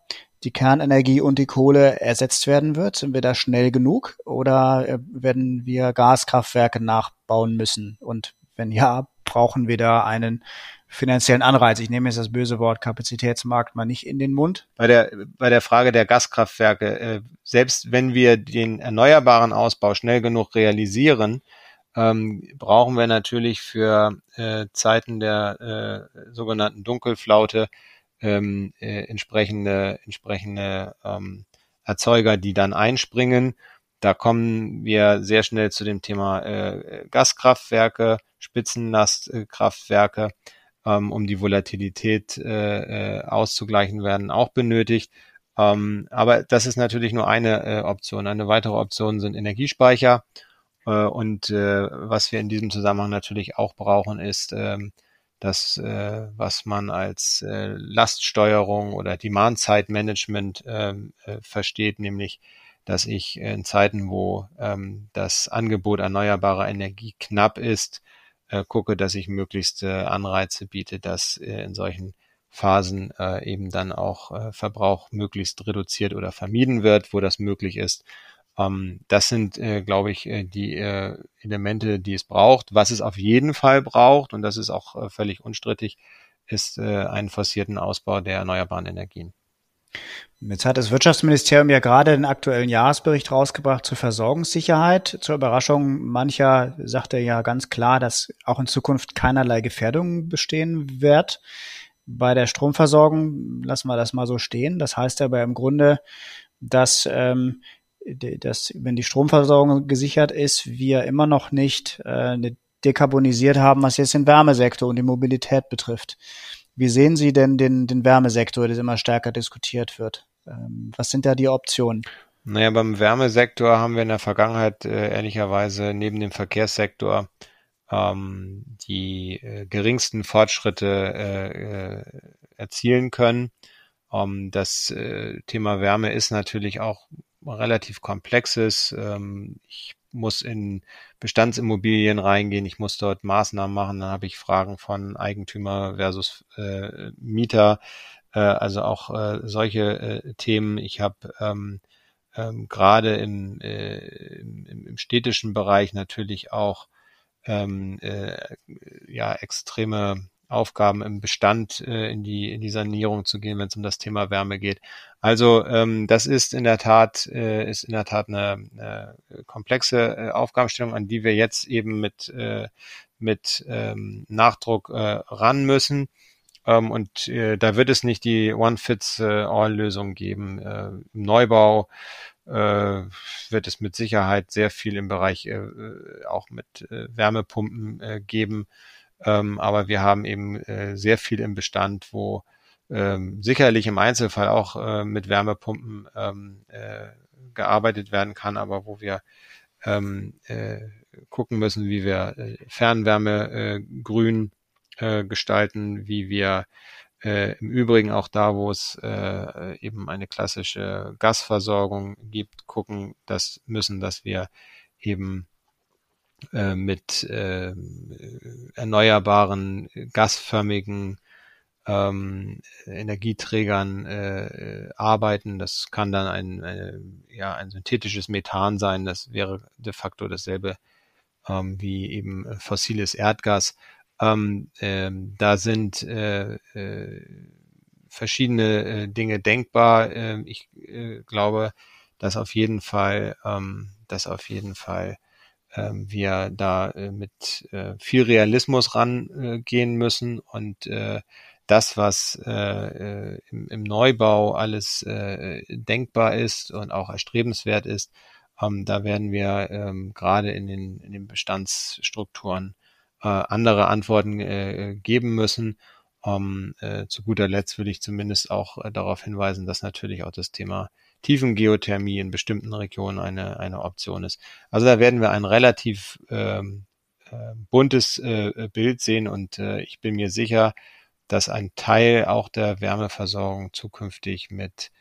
die Kernenergie und die Kohle ersetzt werden wird? Sind wir da schnell genug oder äh, werden wir Gaskraftwerke nachbauen müssen? Und wenn ja, brauchen wir da einen finanziellen Anreiz? Ich nehme jetzt das böse Wort Kapazitätsmarkt mal nicht in den Mund. Bei der, bei der Frage der Gaskraftwerke, äh, selbst wenn wir den erneuerbaren Ausbau schnell genug realisieren, ähm, brauchen wir natürlich für äh, Zeiten der äh, sogenannten Dunkelflaute ähm, äh, entsprechende, entsprechende ähm, Erzeuger, die dann einspringen. Da kommen wir sehr schnell zu dem Thema äh, Gaskraftwerke, Spitzenlastkraftwerke, ähm, um die Volatilität äh, äh, auszugleichen, werden auch benötigt. Ähm, aber das ist natürlich nur eine äh, Option. Eine weitere Option sind Energiespeicher. Äh, und äh, was wir in diesem Zusammenhang natürlich auch brauchen, ist ähm, das, äh, was man als äh, Laststeuerung oder Demand-Side-Management ähm, äh, versteht, nämlich dass ich in Zeiten, wo ähm, das Angebot erneuerbarer Energie knapp ist, äh, gucke, dass ich möglichst äh, Anreize biete, dass äh, in solchen Phasen äh, eben dann auch äh, Verbrauch möglichst reduziert oder vermieden wird, wo das möglich ist. Ähm, das sind, äh, glaube ich, äh, die äh, Elemente, die es braucht. Was es auf jeden Fall braucht, und das ist auch äh, völlig unstrittig, ist äh, einen forcierten Ausbau der erneuerbaren Energien. Jetzt hat das Wirtschaftsministerium ja gerade den aktuellen Jahresbericht rausgebracht zur Versorgungssicherheit. Zur Überraschung mancher sagt er ja ganz klar, dass auch in Zukunft keinerlei Gefährdung bestehen wird. Bei der Stromversorgung lassen wir das mal so stehen. Das heißt aber im Grunde, dass ähm, dass wenn die Stromversorgung gesichert ist, wir immer noch nicht äh, dekarbonisiert haben, was jetzt den Wärmesektor und die Mobilität betrifft. Wie sehen Sie denn den, den Wärmesektor, der immer stärker diskutiert wird? Ähm, was sind da die Optionen? Naja, beim Wärmesektor haben wir in der Vergangenheit äh, ehrlicherweise neben dem Verkehrssektor ähm, die äh, geringsten Fortschritte äh, äh erzielen können. Ähm, das äh, Thema Wärme ist natürlich auch relativ komplexes. Ähm, ich muss in Bestandsimmobilien reingehen, ich muss dort Maßnahmen machen, dann habe ich Fragen von Eigentümer versus äh, Mieter, äh, also auch äh, solche äh, Themen. Ich habe ähm, ähm, gerade im, äh, im, im städtischen Bereich natürlich auch ähm, äh, ja extreme Aufgaben im Bestand äh, in die in die Sanierung zu gehen, wenn es um das Thema Wärme geht. Also ähm, das ist in der Tat äh, ist in der Tat eine, eine komplexe äh, Aufgabenstellung, an die wir jetzt eben mit äh, mit ähm, Nachdruck äh, ran müssen. Ähm, und äh, da wird es nicht die One-Fits-All-Lösung geben. Äh, Im Neubau äh, wird es mit Sicherheit sehr viel im Bereich äh, auch mit äh, Wärmepumpen äh, geben ähm, aber wir haben eben äh, sehr viel im Bestand, wo ähm, sicherlich im Einzelfall auch äh, mit Wärmepumpen ähm, äh, gearbeitet werden kann, aber wo wir ähm, äh, gucken müssen, wie wir äh, Fernwärme äh, grün äh, gestalten, wie wir äh, im Übrigen auch da, wo es äh, eben eine klassische Gasversorgung gibt, gucken, dass müssen, dass wir eben äh, mit äh, erneuerbaren, gasförmigen ähm, Energieträgern äh, arbeiten. Das kann dann ein, äh, ja, ein synthetisches Methan sein. Das wäre de facto dasselbe ähm, wie eben fossiles Erdgas. Ähm, ähm, da sind äh, äh, verschiedene äh, Dinge denkbar. Äh, ich äh, glaube, dass auf jeden Fall, ähm, dass auf jeden Fall ähm, wir da äh, mit äh, viel Realismus rangehen äh, müssen und das, was äh, im, im Neubau alles äh, denkbar ist und auch erstrebenswert ist, ähm, da werden wir ähm, gerade in den, in den Bestandsstrukturen äh, andere Antworten geben müssen. Um, äh, zu guter Letzt würde ich zumindest auch darauf hinweisen, dass natürlich auch das Thema Tiefengeothermie in bestimmten Regionen eine, eine Option ist. Also da werden wir ein relativ ähm, äh, buntes äh, Bild sehen und äh, ich bin mir sicher, dass ein Teil auch der Wärmeversorgung zukünftig mit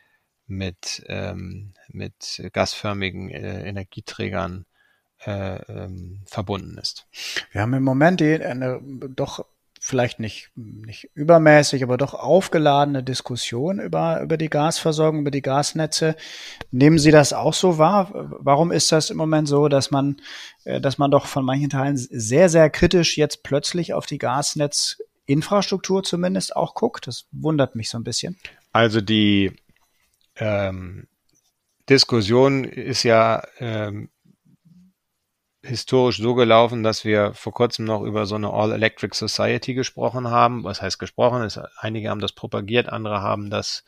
mit ähm, mit gasförmigen äh, Energieträgern äh, ähm, verbunden ist. Wir haben im Moment eine doch vielleicht nicht, nicht übermäßig, aber doch aufgeladene Diskussion über, über die Gasversorgung, über die Gasnetze. Nehmen Sie das auch so wahr? Warum ist das im Moment so, dass man, äh, dass man doch von manchen Teilen sehr, sehr kritisch jetzt plötzlich auf die Gasnetzinfrastruktur zumindest auch guckt? Das wundert mich so ein bisschen. Also die ähm, Diskussion ist ja ähm, historisch so gelaufen, dass wir vor kurzem noch über so eine All-Electric Society gesprochen haben. Was heißt gesprochen? Ist, einige haben das propagiert, andere haben das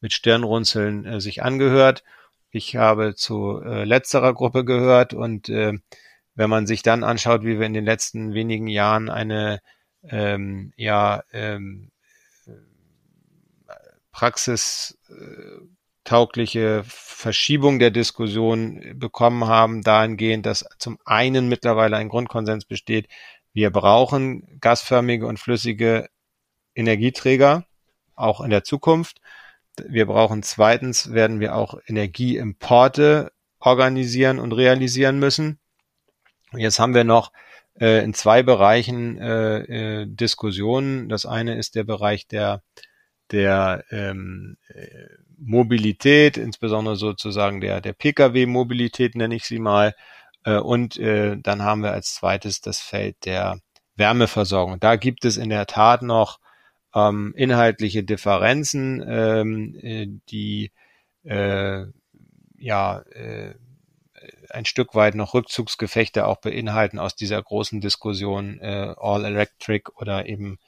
mit Stirnrunzeln äh, sich angehört. Ich habe zu äh, letzterer Gruppe gehört und äh, wenn man sich dann anschaut, wie wir in den letzten wenigen Jahren eine ähm, ja ähm, Praxis äh, taugliche Verschiebung der Diskussion bekommen haben, dahingehend, dass zum einen mittlerweile ein Grundkonsens besteht, wir brauchen gasförmige und flüssige Energieträger, auch in der Zukunft. Wir brauchen zweitens, werden wir auch Energieimporte organisieren und realisieren müssen. Jetzt haben wir noch äh, in zwei Bereichen äh, äh, Diskussionen. Das eine ist der Bereich der der ähm, äh, Mobilität, insbesondere sozusagen der, der Pkw-Mobilität nenne ich sie mal. Äh, und äh, dann haben wir als zweites das Feld der Wärmeversorgung. Da gibt es in der Tat noch ähm, inhaltliche Differenzen, ähm, äh, die ja ein Stück weit noch Rückzugsgefechte auch beinhalten aus dieser großen Diskussion All Electric oder eben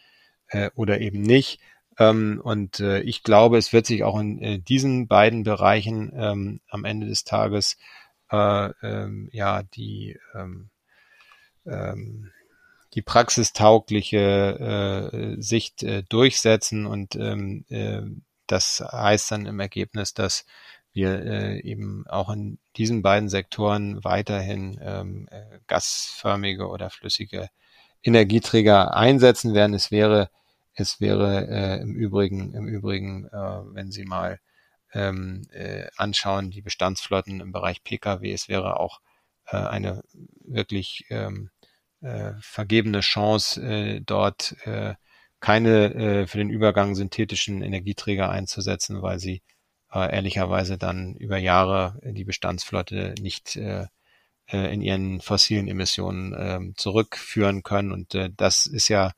oder eben nicht. Ähm, und äh, ich glaube, es wird sich auch in diesen beiden Bereichen ähm, am Ende des Tages äh, ähm, ja die ähm, ähm, die praxistaugliche äh, Sicht äh, durchsetzen und ähm, äh, das heißt dann im Ergebnis, dass wir äh, eben auch in diesen beiden Sektoren weiterhin ähm, äh, gasförmige oder flüssige Energieträger einsetzen werden. Es wäre es wäre äh, im Übrigen, im Übrigen, äh, wenn Sie mal ähm, äh, anschauen, die Bestandsflotten im Bereich Pkw, es wäre auch äh, eine wirklich ähm, äh, vergebene Chance, äh, dort äh, keine äh, für den Übergang synthetischen Energieträger einzusetzen, weil sie äh, ehrlicherweise dann über Jahre die Bestandsflotte nicht äh, äh in ihren fossilen Emissionen äh, zurückführen können. Und äh, das ist ja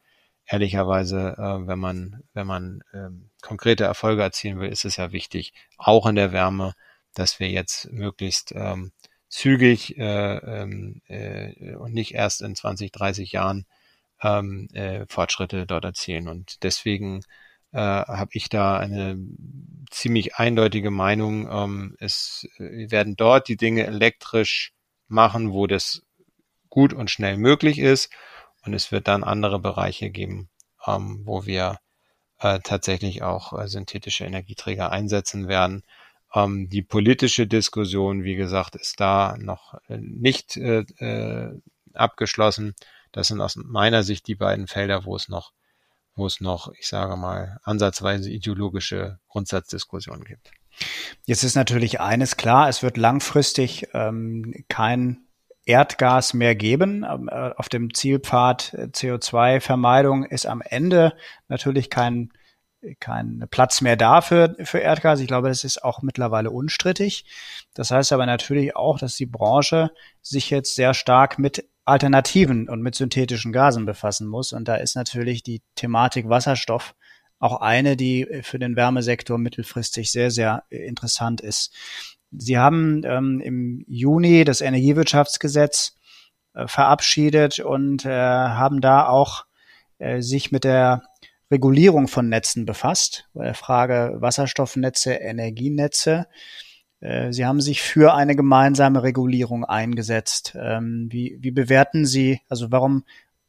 ehrlicherweise, äh, wenn man, wenn man ähm, konkrete Erfolge erzielen will, ist es ja wichtig, auch in der Wärme, dass wir jetzt möglichst ähm, zügig äh, ähm, äh, und nicht erst in 20, 30 Jahren ähm, äh, Fortschritte dort erzielen. Und deswegen äh, habe ich da eine ziemlich eindeutige Meinung. Ähm, es wir werden dort die Dinge elektrisch machen, wo das gut und schnell möglich ist. Und es wird dann andere Bereiche geben, ähm, wo wir äh, tatsächlich auch äh, synthetische Energieträger einsetzen werden. Ähm, die politische Diskussion, wie gesagt, ist da noch äh, nicht äh, äh, abgeschlossen. Das sind aus meiner Sicht die beiden Felder, wo es noch, wo es noch, ich sage mal, ansatzweise ideologische Grundsatzdiskussionen gibt. Jetzt ist natürlich eines klar, es wird langfristig ähm, kein Erdgas mehr geben. Ähm, äh, auf dem Zielpfad äh, CO2-Vermeidung ist am Ende natürlich kein, kein Platz mehr da für, für Erdgas. Ich glaube, das ist auch mittlerweile unstrittig. Das heißt aber natürlich auch, dass die Branche sich jetzt sehr stark mit Alternativen und mit synthetischen Gasen befassen muss. Und da ist natürlich die Thematik Wasserstoff auch eine, die für den Wärmesektor mittelfristig sehr, sehr interessant ist. Sie haben ähm, im Juni das Energiewirtschaftsgesetz äh, verabschiedet und äh, haben da auch äh, sich mit der Regulierung von Netzen befasst, bei der Frage Wasserstoffnetze, Energienetze. Äh, Sie haben sich für eine gemeinsame Regulierung eingesetzt. Ähm, wie, wie bewerten Sie, also warum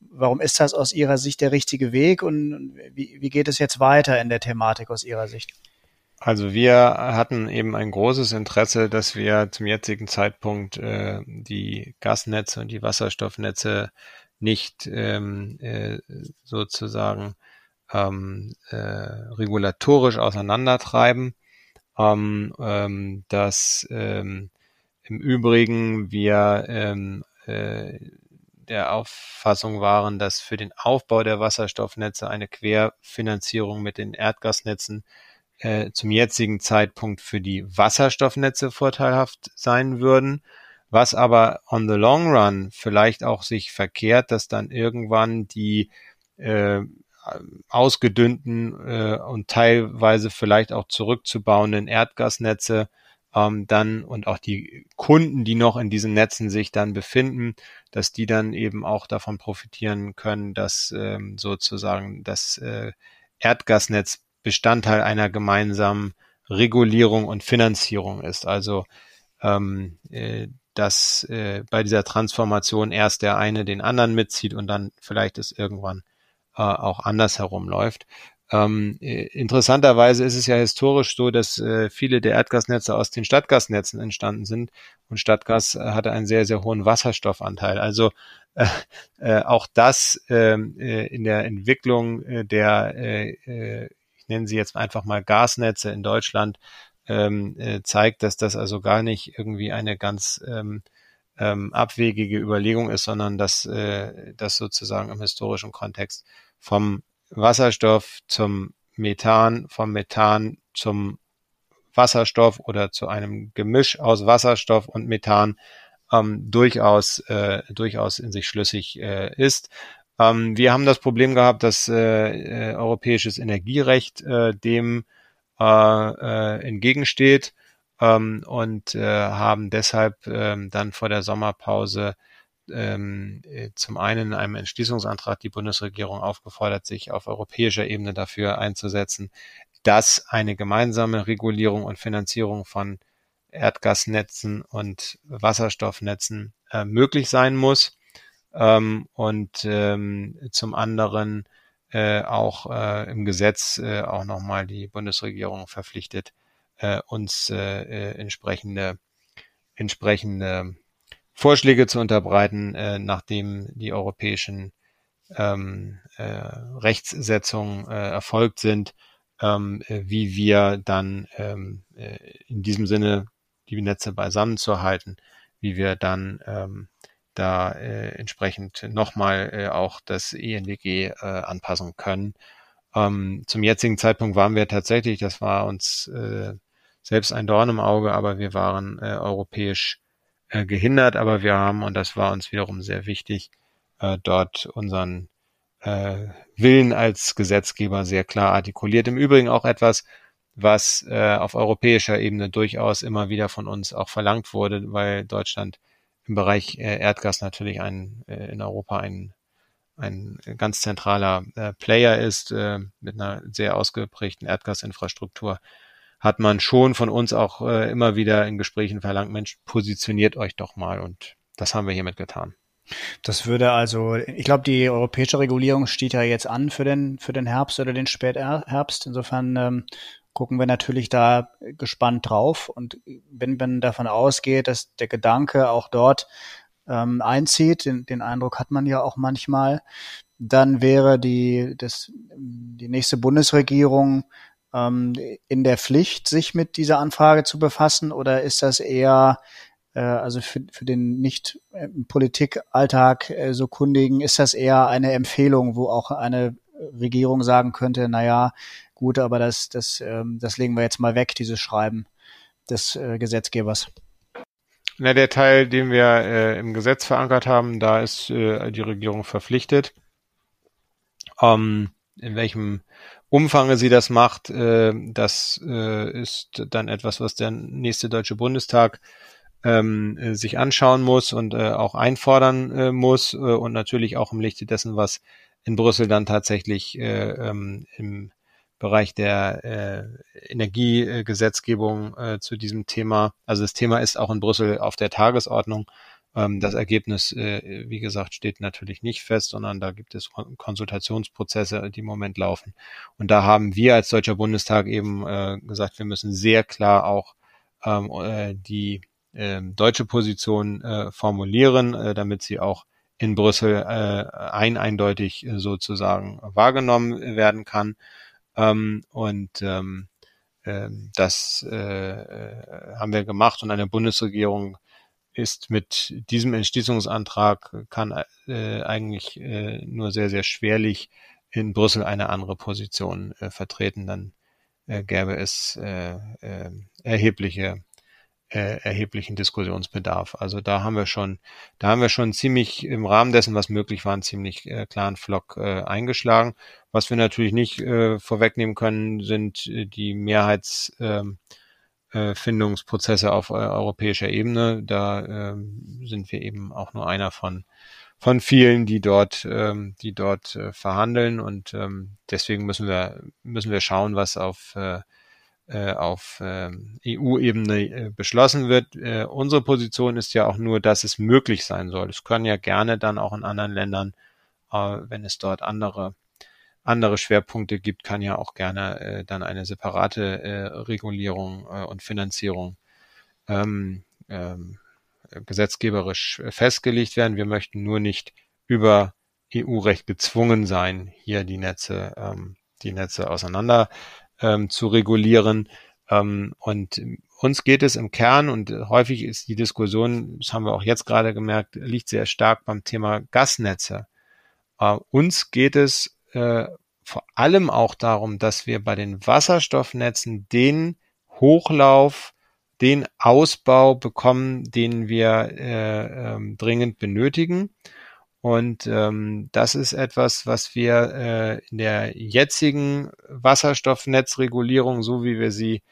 warum ist das aus Ihrer Sicht der richtige Weg und wie, wie geht es jetzt weiter in der Thematik aus Ihrer Sicht? Also wir hatten eben ein großes Interesse, dass wir zum jetzigen Zeitpunkt äh, die Gasnetze und die Wasserstoffnetze nicht ähm, äh, sozusagen ähm, äh, regulatorisch auseinandertreiben. Ähm, ähm, dass ähm, im Übrigen wir ähm, äh, der Auffassung waren, dass für den Aufbau der Wasserstoffnetze eine Querfinanzierung mit den Erdgasnetzen äh, zum jetzigen Zeitpunkt für die Wasserstoffnetze vorteilhaft sein würden, was aber on the long run vielleicht auch sich verkehrt, dass dann irgendwann die äh, ausgedünnten äh, und teilweise vielleicht auch zurückzubauenden Erdgasnetze ähm, dann und auch die Kunden, die noch in diesen Netzen sich dann befinden, dass die dann eben auch davon profitieren können, dass ähm, sozusagen das äh, Erdgasnetz Bestandteil einer gemeinsamen Regulierung und Finanzierung ist. Also ähm, äh, dass äh, bei dieser Transformation erst der eine den anderen mitzieht und dann vielleicht es irgendwann äh, auch andersherum läuft. Ähm, äh, interessanterweise ist es ja historisch so, dass äh, viele der Erdgasnetze aus den Stadtgasnetzen entstanden sind und Stadtgas äh, hatte einen sehr, sehr hohen Wasserstoffanteil. Also äh, äh, auch das ähm, äh, in der Entwicklung äh, der, äh, äh, ich nenne sie jetzt einfach mal Gasnetze in Deutschland, ähm, äh, zeigt, dass das also gar nicht irgendwie eine ganz ähm, ähm, abwegige Überlegung ist, sondern dass äh, das sozusagen im historischen Kontext vom Wasserstoff zum Methan, vom Methan zum Wasserstoff oder zu einem Gemisch aus Wasserstoff und Methan ähm, durchaus, äh, durchaus in sich schlüssig äh, ist. Ähm, wir haben das Problem gehabt, dass äh, äh, europäisches Energierecht äh, dem äh, äh, entgegensteht ähm, und äh, haben deshalb ähm, dann vor der Sommerpause ähm, äh, zum einen in einem Entschließungsantrag die Bundesregierung aufgefordert, sich auf europäischer Ebene dafür einzusetzen, dass eine gemeinsame Regulierung und Finanzierung von Erdgasnetzen und Wasserstoffnetzen möglich sein muss. Ähm, und ähm, zum anderen äh, auch äh, im Gesetz äh, auch nochmal die Bundesregierung verpflichtet, äh, uns äh, äh, entsprechende, entsprechende Vorschläge zu unterbreiten, äh, nachdem die europäischen ähm, äh, Rechtssetzungen äh, erfolgt sind, ähm, äh, wie wir dann ähm, äh, in diesem Sinne die Netze beisammen zu halten, wie wir dann ähm, da äh, entsprechend nochmal äh, auch das ENDG äh, anpassen können. Ähm, zum jetzigen Zeitpunkt waren wir tatsächlich, das war uns äh, selbst ein Dorn im Auge, aber wir waren äh, europäisch äh, gehindert, aber wir haben, und das war uns wiederum sehr wichtig, äh, dort unseren äh, Willen als Gesetzgeber sehr klar artikuliert. Im Übrigen auch etwas, was äh, auf europäischer Ebene durchaus immer wieder von uns auch verlangt wurde, weil Deutschland im Bereich äh, Erdgas natürlich ein, äh, in Europa ein, ein ganz zentraler äh, Player ist, mit einer sehr ausgeprägten Erdgasinfrastruktur hat man schon von uns auch immer wieder in Gesprächen verlangt, Mensch, positioniert euch doch mal und das haben wir hiermit getan. Das würde also, ich glaube, die europäische Regulierung steht ja jetzt an für den, für den Herbst oder den Spätherbst. Insofern ähm, gucken wir natürlich da gespannt drauf. Und wenn man davon ausgeht, dass der Gedanke auch dort ähm, einzieht, den, den Eindruck hat man ja auch manchmal, dann wäre die, das, die nächste Bundesregierung ähm, in der Pflicht, sich mit dieser Anfrage zu befassen oder ist das eher äh, also für, für den nicht äh, Politikalltag äh, so kundigen, ist das eher eine Empfehlung, wo auch eine Regierung sagen könnte, na ja, gut, aber das, das, ähm, das legen wir jetzt mal weg, dieses Schreiben des äh, Gesetzgebers. Na, der Teil, den wir äh, im Gesetz verankert haben, da ist äh, die Regierung verpflichtet. Ähm, in welchem Umfange sie das macht, äh, das äh, ist dann etwas, was der nächste Deutsche Bundestag ähm, äh, sich anschauen muss und äh, auch einfordern äh, muss äh, und natürlich auch im Lichte dessen, was in Brüssel dann tatsächlich äh, ähm, im Bereich der äh, Energiegesetzgebung äh, zu diesem Thema. Also das Thema ist auch in Brüssel auf der Tagesordnung. Ähm, das Ergebnis, wie gesagt, steht natürlich nicht fest, sondern da gibt es Konsultationsprozesse, die im Moment laufen. Und da haben wir als Deutscher Bundestag eben gesagt, wir müssen sehr klar auch ähm, äh, die äh, deutsche Position formulieren, damit sie auch in Brüssel äh, ein eindeutig äh, sozusagen wahrgenommen werden kann. Ähm, und ähm, äh, das äh, haben wir gemacht und eine Bundesregierung ist mit diesem Entschließungsantrag kann äh, eigentlich äh, nur sehr, sehr schwerlich in Brüssel eine andere Position äh, vertreten. Dann äh, gäbe es äh, äh, erhebliche äh, erheblichen Diskussionsbedarf. Also da haben wir schon, da haben wir schon ziemlich im Rahmen dessen, was möglich war, einen ziemlich äh, klaren Flock äh, eingeschlagen. Was wir natürlich nicht äh, vorwegnehmen können, sind äh, die Mehrheitsfindungsprozesse ähm, äh, auf äh, europäischer Ebene. Da äh, sind wir eben auch nur einer von von vielen, die dort, ähm, die dort äh, verhandeln und ähm, deswegen müssen wir müssen wir schauen, was auf äh, auf ähm, EU-Ebene äh, beschlossen wird. Äh, unsere Position ist ja auch nur, dass es möglich sein soll. Es können ja gerne dann auch in anderen Ländern, wenn es dort andere andere Schwerpunkte gibt, kann ja auch gerne dann eine separate Regulierung und Finanzierung ähm, ähm, gesetzgeberisch festgelegt werden. Wir möchten nur nicht über EU-Recht gezwungen sein, hier die Netze, die Netze auseinander ähm, zu regulieren. Ähm, und uns geht es im Kern und häufig ist die Diskussion, das haben wir auch jetzt gerade gemerkt, liegt sehr stark beim Thema Gasnetze. Äh, uns geht es äh, vor allem auch darum, dass wir bei den Wasserstoffnetzen den Hochlauf, den Ausbau bekommen, den wir äh, ähm, dringend benötigen. Und ähm, das ist etwas, was wir äh, in der jetzigen Wasserstoffnetzregulierung, so wie wir sie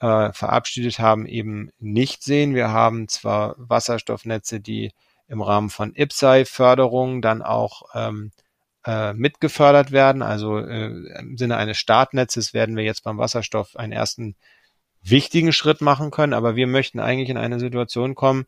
äh, verabschiedet haben, eben nicht sehen. Wir haben zwar Wasserstoffnetze, die im Rahmen von IPSAI-Förderung dann auch ähm, äh, mitgefördert werden. Also äh, im Sinne eines Startnetzes werden wir jetzt beim Wasserstoff einen ersten wichtigen Schritt machen können. Aber wir möchten eigentlich in eine Situation kommen,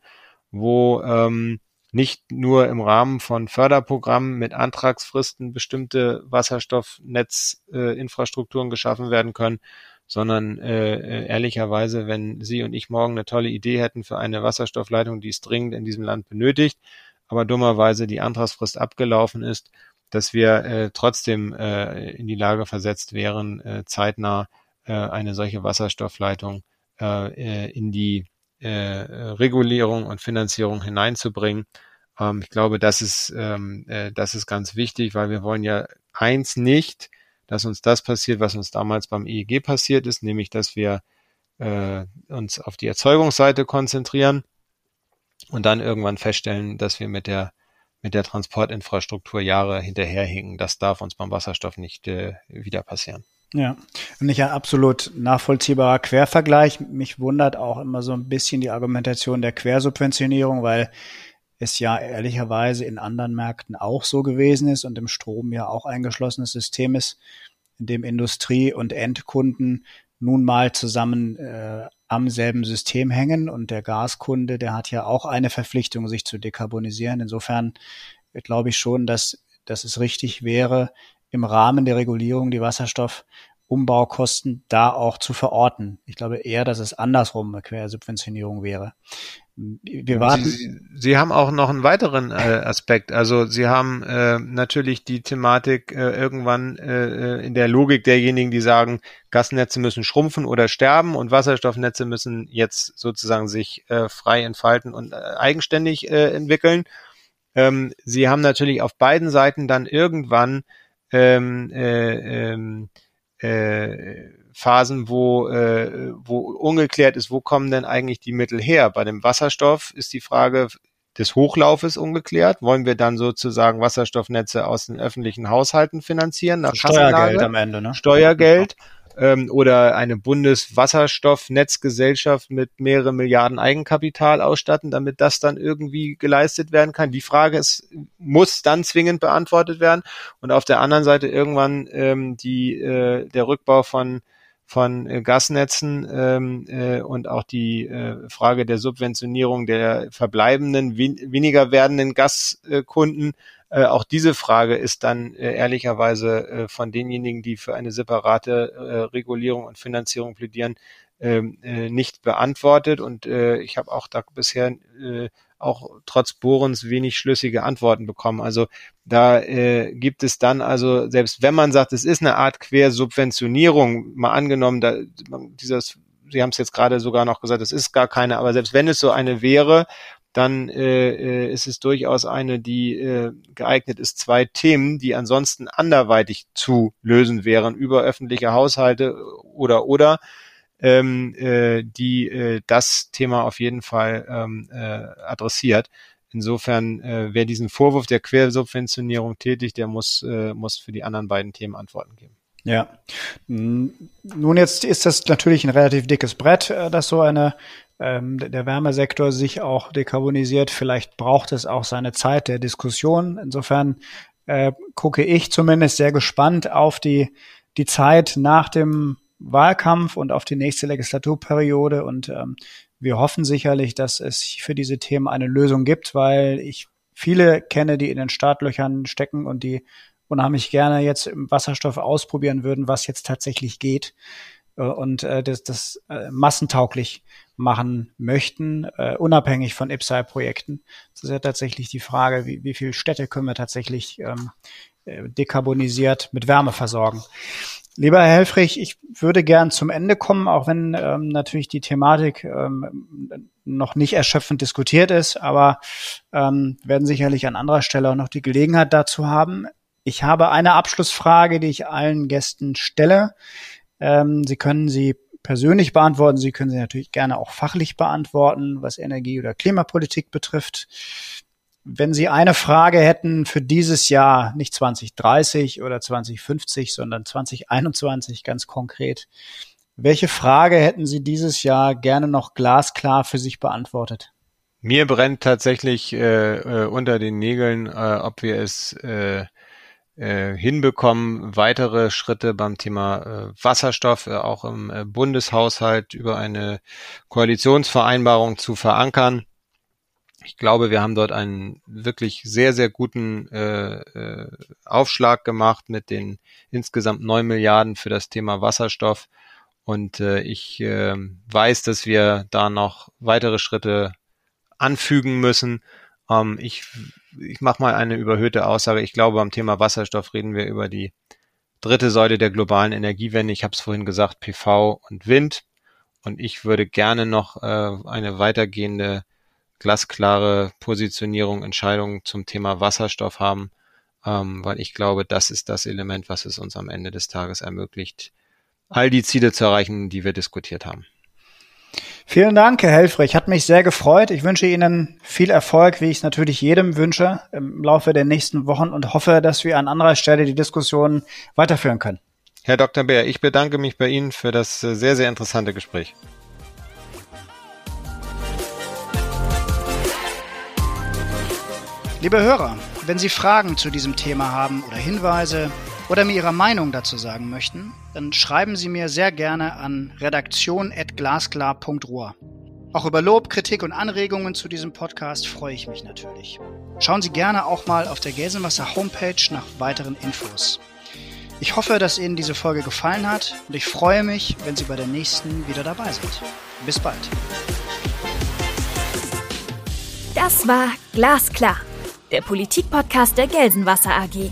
wo ähm, nicht nur im Rahmen von Förderprogrammen mit Antragsfristen bestimmte Wasserstoffnetzinfrastrukturen äh, geschaffen werden können, sondern äh, äh, ehrlicherweise, wenn Sie und ich morgen eine tolle Idee hätten für eine Wasserstoffleitung, die es dringend in diesem Land benötigt, aber dummerweise die Antragsfrist abgelaufen ist, dass wir äh, trotzdem äh, in die Lage versetzt wären, äh, zeitnah äh, eine solche Wasserstoffleitung äh, äh in die äh, Regulierung und Finanzierung hineinzubringen. Ähm, ich glaube, das ist, ähm, äh, das ist ganz wichtig, weil wir wollen ja eins nicht, dass uns das passiert, was uns damals beim EEG passiert ist, nämlich dass wir äh, uns auf die Erzeugungsseite konzentrieren und dann irgendwann feststellen, dass wir mit der mit der Transportinfrastruktur Jahre hinterherhinken. Das darf uns beim Wasserstoff nicht äh, wieder passieren. Ja, nicht ein absolut nachvollziehbarer Quervergleich. Mich wundert auch immer so ein bisschen die Argumentation der Quersubventionierung, weil es ja ehrlicherweise in anderen Märkten auch so gewesen ist und im Strom ja auch ein geschlossenes System ist, in dem Industrie und Endkunden nun mal zusammen äh, am selben System hängen und der Gaskunde, der hat ja auch eine Verpflichtung, sich zu dekarbonisieren. Insofern glaube ich schon, dass, dass es richtig wäre, im Rahmen der Regulierung die Wasserstoffumbaukosten da auch zu verorten. Ich glaube eher, dass es andersrum eine Quersubventionierung wäre. Wir warten. Sie, Sie haben auch noch einen weiteren äh, Aspekt. Also Sie haben äh, natürlich die Thematik äh, irgendwann äh, in der Logik derjenigen, die sagen, Gasnetze müssen schrumpfen oder sterben und Wasserstoffnetze müssen jetzt sozusagen sich äh, frei entfalten und äh, eigenständig äh, entwickeln. Ähm, Sie haben natürlich auf beiden Seiten dann irgendwann ähm, äh, ähm, äh, Phasen, wo, äh, wo ungeklärt ist, wo kommen denn eigentlich die Mittel her. Bei dem Wasserstoff ist die Frage des Hochlaufes ungeklärt. Wollen wir dann sozusagen Wasserstoffnetze aus den öffentlichen Haushalten finanzieren? Nach Steuergeld am Ende, ne? Steuergeld ähm, oder eine Bundeswasserstoffnetzgesellschaft mit mehrere Milliarden Eigenkapital ausstatten, damit das dann irgendwie geleistet werden kann. Die Frage ist, muss dann zwingend beantwortet werden. Und auf der anderen Seite irgendwann ähm, die, äh, der Rückbau von von äh, Gasnetzen ähm, äh, und auch die äh, Frage der Subventionierung der verbleibenden, wen weniger werdenden Gaskunden. Äh, auch diese Frage ist dann äh, ehrlicherweise äh, von denjenigen, die für eine separate äh, Regulierung und Finanzierung plädieren, ähm, äh, nicht beantwortet. Und äh, ich habe auch da bisher äh, auch trotz Bohrens wenig schlüssige Antworten bekommen. Also da äh, gibt es dann also, selbst wenn man sagt, es ist eine Art Quersubventionierung, mal angenommen, da, dieses, Sie haben es jetzt gerade sogar noch gesagt, es ist gar keine, aber selbst wenn es so eine wäre, dann äh, äh, ist es durchaus eine, die äh, geeignet ist, zwei Themen, die ansonsten anderweitig zu lösen wären über öffentliche Haushalte oder oder ähm, äh, die äh, das Thema auf jeden Fall ähm, äh, adressiert. Insofern, äh, wer diesen Vorwurf der Quersubventionierung tätigt, der muss, äh, muss für die anderen beiden Themen Antworten geben. Ja. Nun jetzt ist das natürlich ein relativ dickes Brett, äh, dass so eine ähm, der Wärmesektor sich auch dekarbonisiert. Vielleicht braucht es auch seine Zeit der Diskussion. Insofern äh, gucke ich zumindest sehr gespannt auf die die Zeit nach dem Wahlkampf und auf die nächste Legislaturperiode. Und ähm, wir hoffen sicherlich, dass es für diese Themen eine Lösung gibt, weil ich viele kenne, die in den Startlöchern stecken und die unheimlich gerne jetzt im Wasserstoff ausprobieren würden, was jetzt tatsächlich geht äh, und äh, das, das äh, massentauglich machen möchten, äh, unabhängig von IPSAI-Projekten. Das ist ja tatsächlich die Frage, wie, wie viele Städte können wir tatsächlich ähm, äh, dekarbonisiert mit Wärme versorgen. Lieber Herr Helfrich, ich würde gern zum Ende kommen, auch wenn ähm, natürlich die Thematik ähm, noch nicht erschöpfend diskutiert ist, aber ähm, werden sicherlich an anderer Stelle auch noch die Gelegenheit dazu haben. Ich habe eine Abschlussfrage, die ich allen Gästen stelle. Ähm, sie können sie persönlich beantworten, Sie können sie natürlich gerne auch fachlich beantworten, was Energie- oder Klimapolitik betrifft. Wenn Sie eine Frage hätten für dieses Jahr, nicht 2030 oder 2050, sondern 2021 ganz konkret, welche Frage hätten Sie dieses Jahr gerne noch glasklar für sich beantwortet? Mir brennt tatsächlich äh, äh, unter den Nägeln, äh, ob wir es äh, hinbekommen, weitere Schritte beim Thema äh, Wasserstoff äh, auch im äh, Bundeshaushalt über eine Koalitionsvereinbarung zu verankern. Ich glaube, wir haben dort einen wirklich sehr, sehr guten äh, äh, Aufschlag gemacht mit den insgesamt neun Milliarden für das Thema Wasserstoff. Und äh, ich äh, weiß, dass wir da noch weitere Schritte anfügen müssen. Ähm, ich ich mache mal eine überhöhte Aussage. Ich glaube, beim Thema Wasserstoff reden wir über die dritte Säule der globalen Energiewende. Ich habe es vorhin gesagt, PV und Wind. Und ich würde gerne noch äh, eine weitergehende glasklare Positionierung, Entscheidungen zum Thema Wasserstoff haben, ähm, weil ich glaube, das ist das Element, was es uns am Ende des Tages ermöglicht, all die Ziele zu erreichen, die wir diskutiert haben. Vielen Dank, Herr Helfrich. Hat mich sehr gefreut. Ich wünsche Ihnen viel Erfolg, wie ich es natürlich jedem wünsche, im Laufe der nächsten Wochen und hoffe, dass wir an anderer Stelle die Diskussion weiterführen können. Herr Dr. Bär, ich bedanke mich bei Ihnen für das äh, sehr, sehr interessante Gespräch. Liebe Hörer, wenn Sie Fragen zu diesem Thema haben oder Hinweise oder mir Ihre Meinung dazu sagen möchten, dann schreiben Sie mir sehr gerne an redaktion.glasklar.ruhr. Auch über Lob, Kritik und Anregungen zu diesem Podcast freue ich mich natürlich. Schauen Sie gerne auch mal auf der Gelsenwasser Homepage nach weiteren Infos. Ich hoffe, dass Ihnen diese Folge gefallen hat und ich freue mich, wenn Sie bei der nächsten wieder dabei sind. Bis bald. Das war Glasklar der Politikpodcast der Gelsenwasser AG.